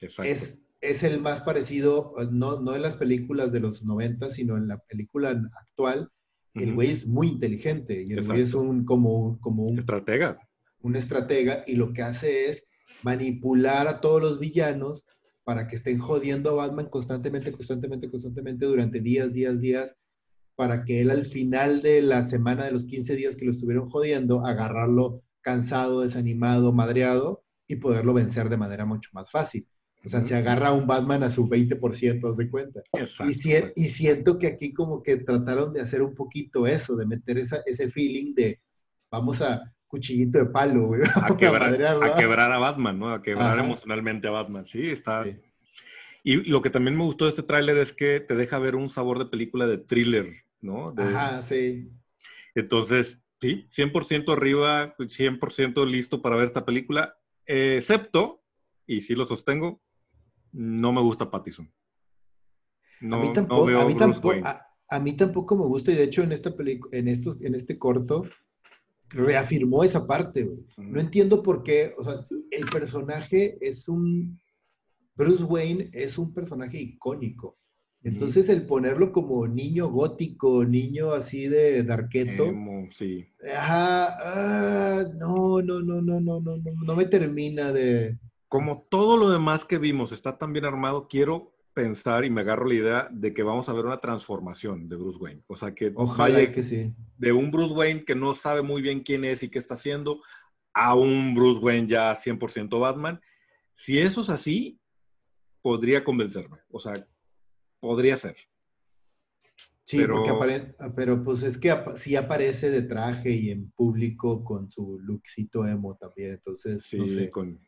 es, es el más parecido, no, no en las películas de los 90, sino en la película actual, el güey es muy inteligente y el güey es un como, como un estratega. Un estratega y lo que hace es manipular a todos los villanos para que estén jodiendo a Batman constantemente, constantemente, constantemente durante días, días, días, para que él al final de la semana de los 15 días que lo estuvieron jodiendo, agarrarlo cansado, desanimado, madreado y poderlo vencer de manera mucho más fácil. O sea, se agarra a un Batman a su 20%, de cuenta. y, y, siento que aquí como que trataron de hacer un poquito eso, de meter esa, ese feeling de vamos a, cuchillito de palo, güey. A quebrar, a, Batman, ¿no? A quebrar emocionalmente a Batman. Sí, está. Y lo que también me gustó de este tráiler es que te deja ver un sabor de película de thriller, ¿no? Ajá, sí. Entonces, sí, 100% arriba, 100% listo para ver esta película, excepto, y sí lo sostengo, no me gusta Pattison. No, a mí tampoco, a, mí tampoco a, mí tampoco me gusta, y de hecho en esta película, en estos, en este corto, reafirmó esa parte, No entiendo por qué, o sea, el personaje es un, Bruce Wayne es un personaje icónico. Entonces, el ponerlo como niño gótico, niño así de darqueto. Sí. Ah, no, no, no, no, no, no, no me termina de. Como todo lo demás que vimos está tan bien armado, quiero pensar y me agarro la idea de que vamos a ver una transformación de Bruce Wayne. O sea, que Ojalá vaya que sí. de un Bruce Wayne que no sabe muy bien quién es y qué está haciendo a un Bruce Wayne ya 100% Batman. Si eso es así, podría convencerme. O sea, podría ser. Sí, pero... porque pero pues es que sí aparece de traje y en público con su lookcito emo también, entonces sí, no sé. con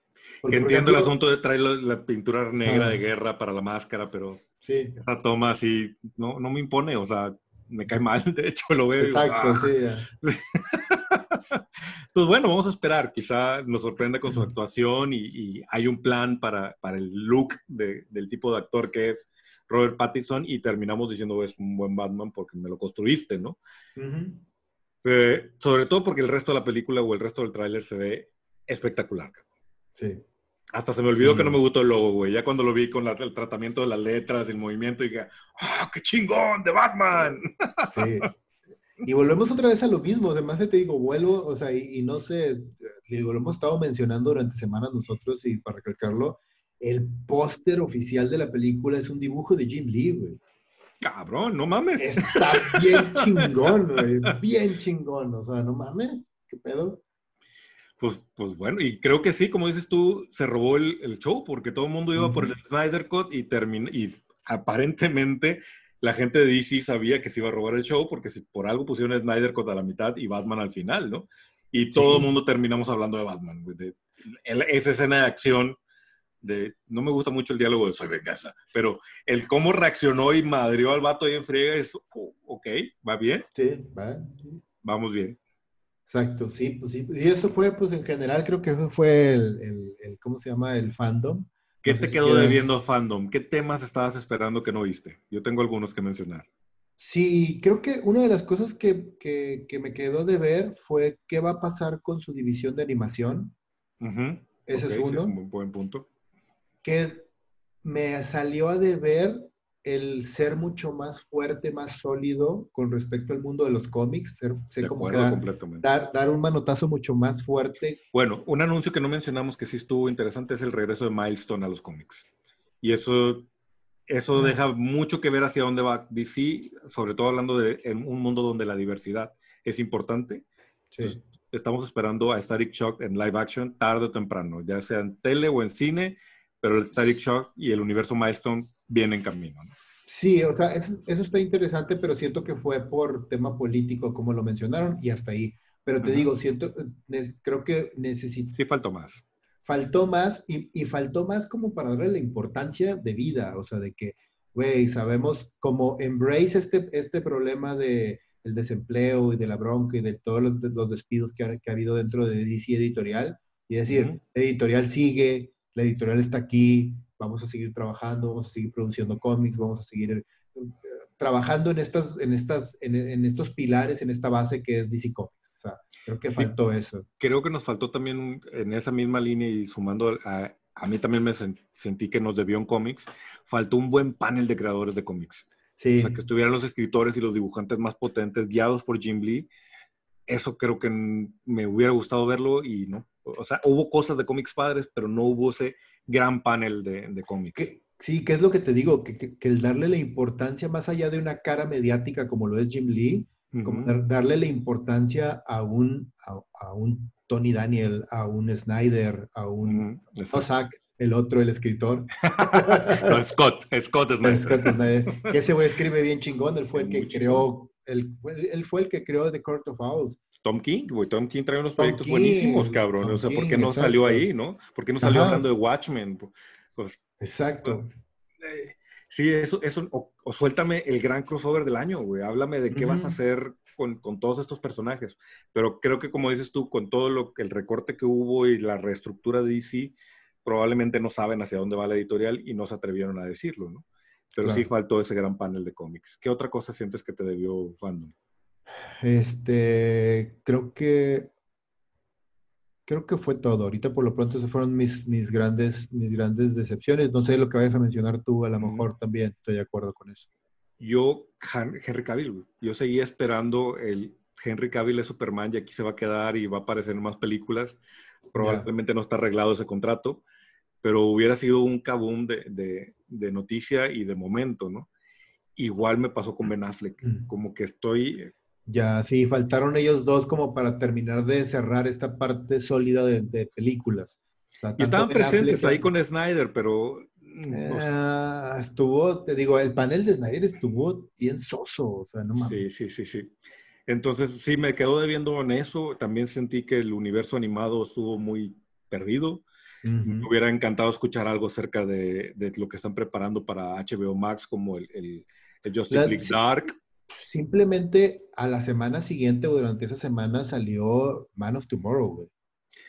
entiendo el asunto de traer la, pintura negra de guerra para la máscara, pero... Sí. Esa toma así, no, no me impone, o sea, me cae mal, de hecho lo veo. Exacto, ah". sí. Entonces, bueno, vamos a esperar. Quizá nos sorprenda con su actuación y, y hay un plan para, para el look de, del tipo de actor que es Robert Pattinson y terminamos diciendo es un buen Batman porque me lo construiste, ¿no? Eh, sobre todo porque el resto de la película o el resto del tráiler se ve espectacular. Sí. Hasta se me olvidó Sí. que no me gustó el logo, güey. Ya cuando lo vi con la- el tratamiento de las letras, el movimiento, dije, ¡ah, qué chingón de Batman! Sí. Y volvemos otra vez a lo mismo, además te digo, vuelvo, o sea, y, y no sé, digo, lo hemos estado mencionando durante semanas nosotros y para recalcarlo, el póster oficial de la película es un dibujo de Jim Lee, güey. Cabrón, no mames. Está bien chingón, güey, bien chingón, o sea, no mames, ¿qué pedo? Pues, pues bueno, y creo que sí, como dices tú, se robó el, el show porque todo el mundo iba por el. Snyder Cut y terminó, y aparentemente la gente de DC sabía que se iba a robar el show porque si por algo pusieron el Snyder Cut a la mitad y Batman al final, ¿no? Y todo el mundo terminamos hablando de Batman, de esa escena de acción de, no me gusta mucho el diálogo de soy venganza, pero el cómo reaccionó y madrió al vato ahí en friega es, oh, ok, va bien, Sí, va, sí. vamos bien. Exacto, sí, pues sí. Y eso fue, pues en general, creo que ese fue el, el- el- ¿cómo se llama? El fandom. ¿Qué No te si quedó debiendo fandom? ¿Qué temas estabas esperando que no viste? Yo tengo algunos que mencionar. Sí, creo que una de las cosas que, que- que me quedó de ver fue qué va a pasar con su división de animación. Ese es sí, uno. un buen punto. Que me salió a deber el ser mucho más fuerte, más sólido con respecto al mundo de los cómics. Ser, ser De como que dar, completamente. dar, dar un manotazo mucho más fuerte. Bueno, un anuncio que no mencionamos que sí estuvo interesante es el regreso de Milestone a los cómics. Y eso, eso deja mucho que ver hacia dónde va DC, sobre todo hablando de en un mundo donde la diversidad es importante. Sí. Estamos esperando a Static Shock en live action tarde o temprano, ya sea en tele o en cine, pero el Static Shock y el universo Milestone vienen en camino. ¿no? Sí, o sea, eso, eso está interesante, pero siento que fue por tema político, como lo mencionaron, y hasta ahí. Pero te digo, siento, creo que necesito, Sí faltó más. faltó más, y, y faltó más como para darle la importancia de vida, o sea, de que, güey, sabemos como embrace este, este problema de el desempleo y de la bronca y de todos los, los despidos que ha, que ha habido dentro de DC Editorial, y decir, Ujú. la editorial sigue, la editorial está aquí, vamos a seguir trabajando, vamos a seguir produciendo cómics, vamos a seguir eh, trabajando en, estas, en, estas, en, en estos pilares, en esta base que es DC Comics. O sea, creo que Sí. faltó eso. creo que nos faltó también un- en esa misma línea y sumando a, a mí también me sen- sentí que nos debió en cómics, faltó un buen panel de creadores de cómics. Sí, O sea, que estuvieran los escritores y los dibujantes más potentes guiados por Jim Lee. Eso creo que me hubiera gustado verlo y no. O sea, hubo cosas de cómics padres, pero no hubo ese gran panel de, de cómics. sí, ¿qué es lo que te digo? Que, que- que el darle la importancia más allá de una cara mediática como lo es Jim Lee, como Ujú. dar- darle la importancia a un, a, a un Tony Daniel, a un Snyder, a un Ujú, exacto. Ozak, el otro, el escritor. No, Scott, Scott es Es Scott Snyder, que ese güey escribe bien chingón, él fue el que creó, él, él fue el que creó The Court of Owls. Tom King, güey. Tom King trae unos proyectos King, buenísimos, cabrón. Tom o sea, ¿por King, qué no salió ahí, no? ¿Por qué no salió Ajá. hablando de Watchmen? Pues, Exacto. eh, sí, eso, eso o, o suéltame el gran crossover del año, güey. Háblame de qué vas a hacer con, con todos estos personajes. Pero creo que, como dices tú, con todo lo, el recorte que hubo y la reestructura de DC, probablemente no saben hacia dónde va la editorial y no se atrevieron a decirlo, ¿no? Pero sí faltó ese gran panel de cómics. ¿Qué otra cosa sientes que te debió fandom? Este, creo que, creo que fue todo. Ahorita por lo pronto se fueron mis, mis grandes, mis grandes decepciones. No sé lo que vayas a mencionar tú, a lo mejor también estoy de acuerdo con eso. Yo, Henry Cavill, yo seguía esperando el Henry Cavill es Superman y aquí se va a quedar y va a aparecer en más películas. Probablemente no está arreglado ese contrato, pero hubiera sido un kaboom de, de- de noticia y de momento, ¿no? Igual me pasó con Ben Affleck, Mm. como que estoy, Ya, sí, faltaron ellos dos como para terminar de cerrar esta parte sólida de, de películas. O sea, y estaban presentes Affleck- ahí con Snyder, pero mm. Ah, estuvo, te digo, el panel de Snyder estuvo bien soso, o sea, no mames. Sí, sí, sí, sí. Entonces, sí, me quedo debiendo en eso. También sentí que el universo animado estuvo muy perdido. Me hubiera encantado escuchar algo acerca de, de, lo que están preparando para HBO Max, como el, el, Justice League Dark. Simplemente a la semana siguiente o durante esa semana salió Man of Tomorrow, güey.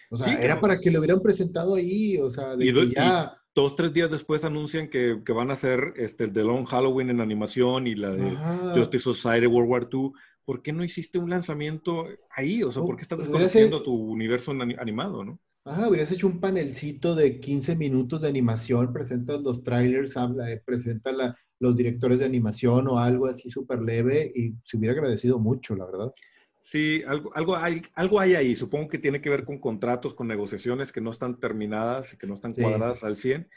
O sea, era para que lo hubieran presentado ahí, o sea, de que ya... dos, tres días después anuncian que, que, van a hacer este, el de Long Halloween en animación y la de Justice Society World War II. ¿Por qué no hiciste un lanzamiento ahí? O sea, ¿por qué estás pues, desconociendo tu universo animado, no? Ajá, hubieras hecho un panelcito de 15 minutos de animación, presentas los trailers, habla, eh, presenta la, los directores de animación o algo así súper leve y se hubiera agradecido mucho, la verdad. Sí, algo, algo, hay, algo hay ahí. Supongo que tiene que ver con contratos, con negociaciones que no están terminadas que no están cuadradas al 100.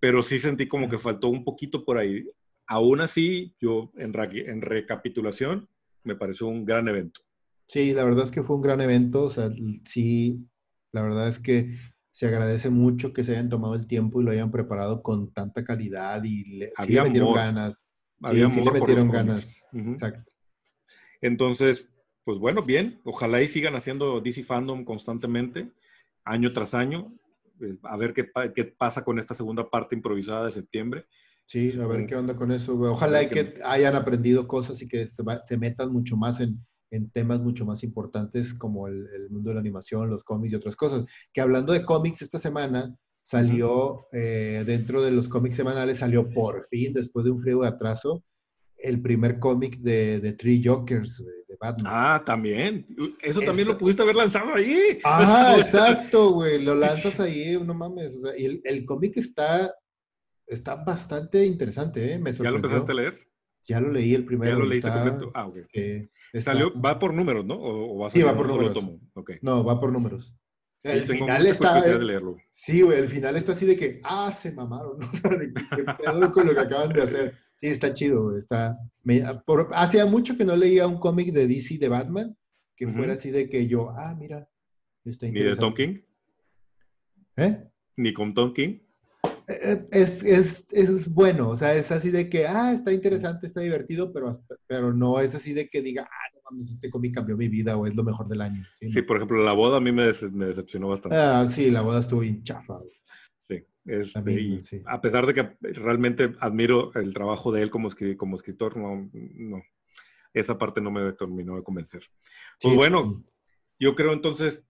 Pero sí sentí como que faltó un poquito por ahí. Aún así, yo en, en recapitulación, me pareció un gran evento. Sí, la verdad es que fue un gran evento. O sea, sí, la verdad es que se agradece mucho que se hayan tomado el tiempo y lo hayan preparado con tanta calidad y le, sí le metieron ganas. sí, sí le metieron ganas. Exacto. Entonces, pues bueno, bien. Ojalá y sigan haciendo DC Fandom constantemente, año tras año. Pues, a ver qué, qué pasa con esta segunda parte improvisada de septiembre. Sí, a ver qué onda con eso. Ojalá y que hayan aprendido cosas y que se, se metan mucho más en, en, temas mucho más importantes como el, el, mundo de la animación, los cómics y otras cosas. Que hablando de cómics, esta semana salió, eh, dentro de los cómics semanales, salió por fin, después de un frío de atraso, el primer cómic de, de Three Jokers de, Batman. Ah, también. Eso también lo pudiste haber lanzado ahí. Ah, exacto, güey. Lo lanzas ahí, no mames. O sea, y el, el cómic está, está bastante interesante, ¿eh? Me ¿Ya lo empezaste a leer? Ya lo leí el primero. Ya lo leíste completo. Ah, ok. Salió, va por números, ¿no? ¿O, va a sí, va por números. Okay. No, va por números. Sí, el final está. De leerlo. Sí, güey, el final está así de que, ah, se mamaron, ¿no? ¿Qué pedo con lo que acaban de hacer? Sí, está chido, está... hacía mucho que no leía un cómic de DC de Batman que fuera así de que yo, ah, mira, está ¿Ni de Tom King? ¿Eh? ¿Ni con Tom King? Es, es, es, bueno, o sea, es así de que, ah, está interesante, está divertido, pero, pero no es así de que diga, ah, no mames, este cómic cambió mi vida o es lo mejor del año. Sí, por ejemplo, La Boda a mí me, me decepcionó bastante. Ah, sí, La Boda estuvo bien chafa. Este, a pesar de que realmente admiro el trabajo de él como, como escritor, no, no, esa parte no me terminó de convencer. Pues bueno, yo creo entonces,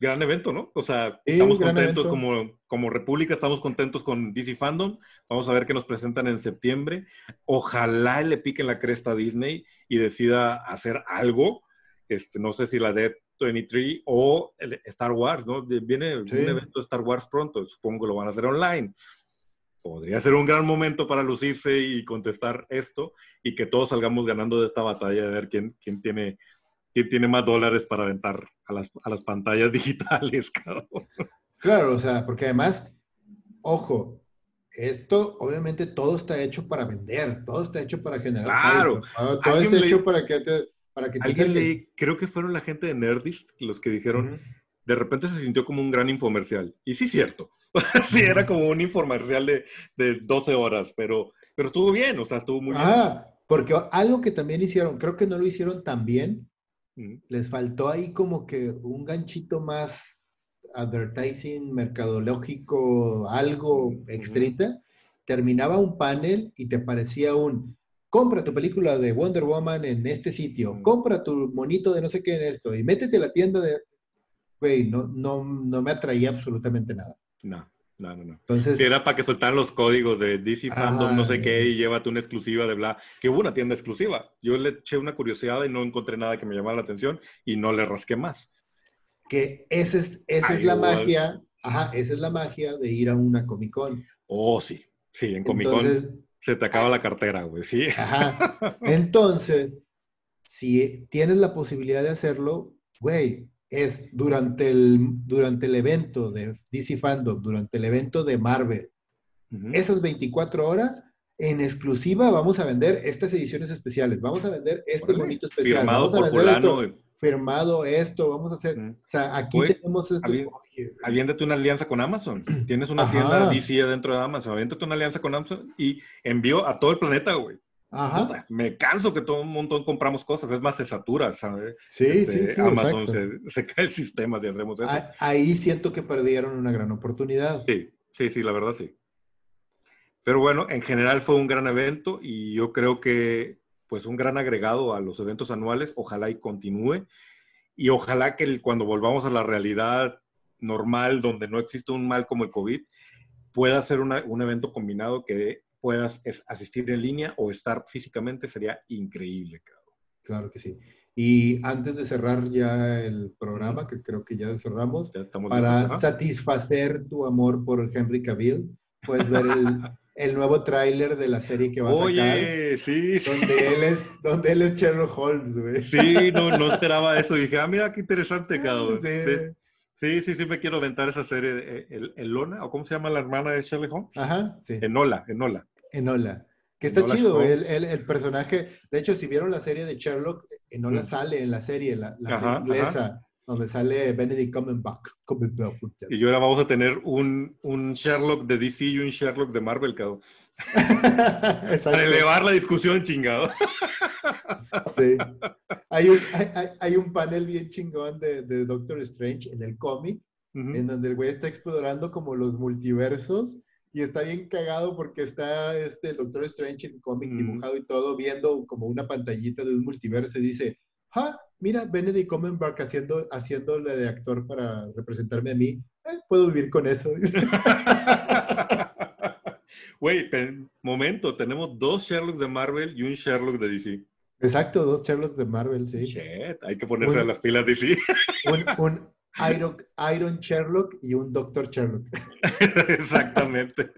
gran evento, ¿no? O sea, estamos contentos como, como República, estamos contentos con DC Fandom. Vamos a ver qué nos presentan en septiembre. Ojalá le piquen la cresta a Disney y decida hacer algo. Este, no sé si la de 23 o Star Wars, ¿no? Viene un evento de Star Wars pronto, supongo que lo van a hacer online. Podría ser un gran momento para lucirse y contestar esto y que todos salgamos ganando de esta batalla de ver quién, quién, tiene, quién tiene más dólares para aventar a las, a las pantallas digitales. Claro, o sea, porque además, ojo, esto obviamente todo está hecho para vender, todo está hecho para generar. Claro, todo, está hecho para que te Alguien leí, creo que fueron la gente de Nerdist los que dijeron, de repente se sintió como un gran infomercial. Y sí, cierto. sí, era como un infomercial de, de 12 horas, pero, pero estuvo bien, o sea, estuvo muy bien. Ah, porque algo que también hicieron, creo que no lo hicieron tan bien, les faltó ahí como que un ganchito más advertising, mercadológico, algo extrita. Terminaba un panel y te parecía un compra tu película de Wonder Woman en este sitio, compra tu monito de no sé qué en esto y métete a la tienda de... Güey, no, no, no me atraía absolutamente nada. No, no, no. no. Entonces, era para que soltaran los códigos de DC Fandom, no sé qué, y llévate una exclusiva de bla. Que hubo una tienda exclusiva. Yo le eché una curiosidad y no encontré nada que me llamara la atención y no le rasqué más. Que esa es, esa es la magia, ajá, esa es la magia de ir a una Comic Con. Oh, sí. Sí, en Comic Con. Se te acaba la cartera, güey, sí. Ajá. Entonces, si tienes la posibilidad de hacerlo, güey, es durante el, durante el evento de DC Fandom, durante el evento de Marvel, esas 24 horas, en exclusiva vamos a vender estas ediciones especiales, vamos a vender este bonito especial. Firmado vamos por fulano. firmado esto, vamos a hacer, o sea, aquí tenemos esto. Aviéntate una alianza con Amazon. Tienes una tienda DC dentro de Amazon. Aviéntate una alianza con Amazon y envío a todo el planeta, güey. Ajá. me canso que todo un montón compramos cosas, es más, se satura, ¿sabes? Sí, sí, este, sí. Amazon se, cae el sistema si hacemos eso. Ahí siento que perdieron una gran oportunidad. Sí, sí, sí, la verdad sí. Pero bueno, en general fue un gran evento y yo creo que pues un gran agregado a los eventos anuales, ojalá y continúe y ojalá que cuando volvamos a la realidad normal, donde no existe un mal como el COVID, pueda ser un evento combinado que puedas asistir en línea o estar físicamente, sería increíble. Claro que sí. Y antes de cerrar ya el programa, que creo que ya cerramos, para satisfacer tu amor por Henry Cavill, puedes ver el, el nuevo tráiler de la serie que va a sacar. Oye, sí, sí. Donde él es, donde él es Sherlock Holmes, güey. Sí, no, no esperaba eso. Dije, ah, mira qué interesante, cabrón. Sí. Sí, sí, sí, me quiero aventar esa serie de el, Elona, o cómo se llama la hermana de Sherlock Holmes. Ajá, sí. Enola, Enola. Enola. Que está chido, el, el, personaje. De hecho, si vieron la serie de Sherlock, Enola mm. sale en la serie, la, la serie inglesa donde sale Benedict Cumberbatch. Y ahora vamos a tener un, un Sherlock de DC y un Sherlock de Marvel, cabrón. Para elevar la discusión, chingado. sí. Hay un, hay, hay un panel bien chingón de, de, Doctor Strange en el cómic, en donde el güey está explorando como los multiversos y está bien cagado porque está este Doctor Strange en el cómic dibujado y todo, viendo como una pantallita de un multiverso y dice, ¡ah! mira, Benedict Cumberbatch haciendo, haciéndole de actor para representarme a mí, eh, puedo vivir con eso. Güey, momento, tenemos dos Sherlocks de Marvel y un Sherlock de DC. Exacto, dos Sherlocks de Marvel, sí. Shit, hay que ponerse a las pilas DC. Un, un Iron, Iron, Sherlock y un Doctor Sherlock. Exactamente.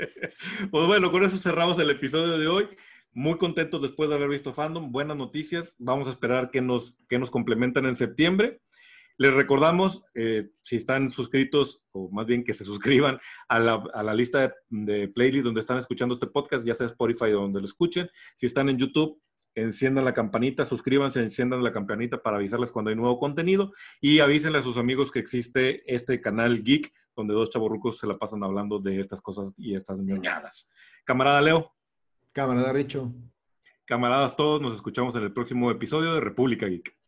Pues bueno, con eso cerramos el episodio de hoy. Muy contentos después de haber visto Fandom. Buenas noticias. Vamos a esperar que nos, que nos complementan en septiembre. Les recordamos, eh, si están suscritos, o más bien que se suscriban a la, a la lista de, de, playlist donde están escuchando este podcast, ya sea Spotify o donde lo escuchen. Si están en YouTube, enciendan la campanita, suscríbanse, enciendan la campanita para avisarles cuando hay nuevo contenido y avísenle a sus amigos que existe este canal Geek, donde dos chaborrucos se la pasan hablando de estas cosas y estas ñoñadas. Camarada Leo. Camarada Richo. Camaradas todos, nos escuchamos en el próximo episodio de República Geek.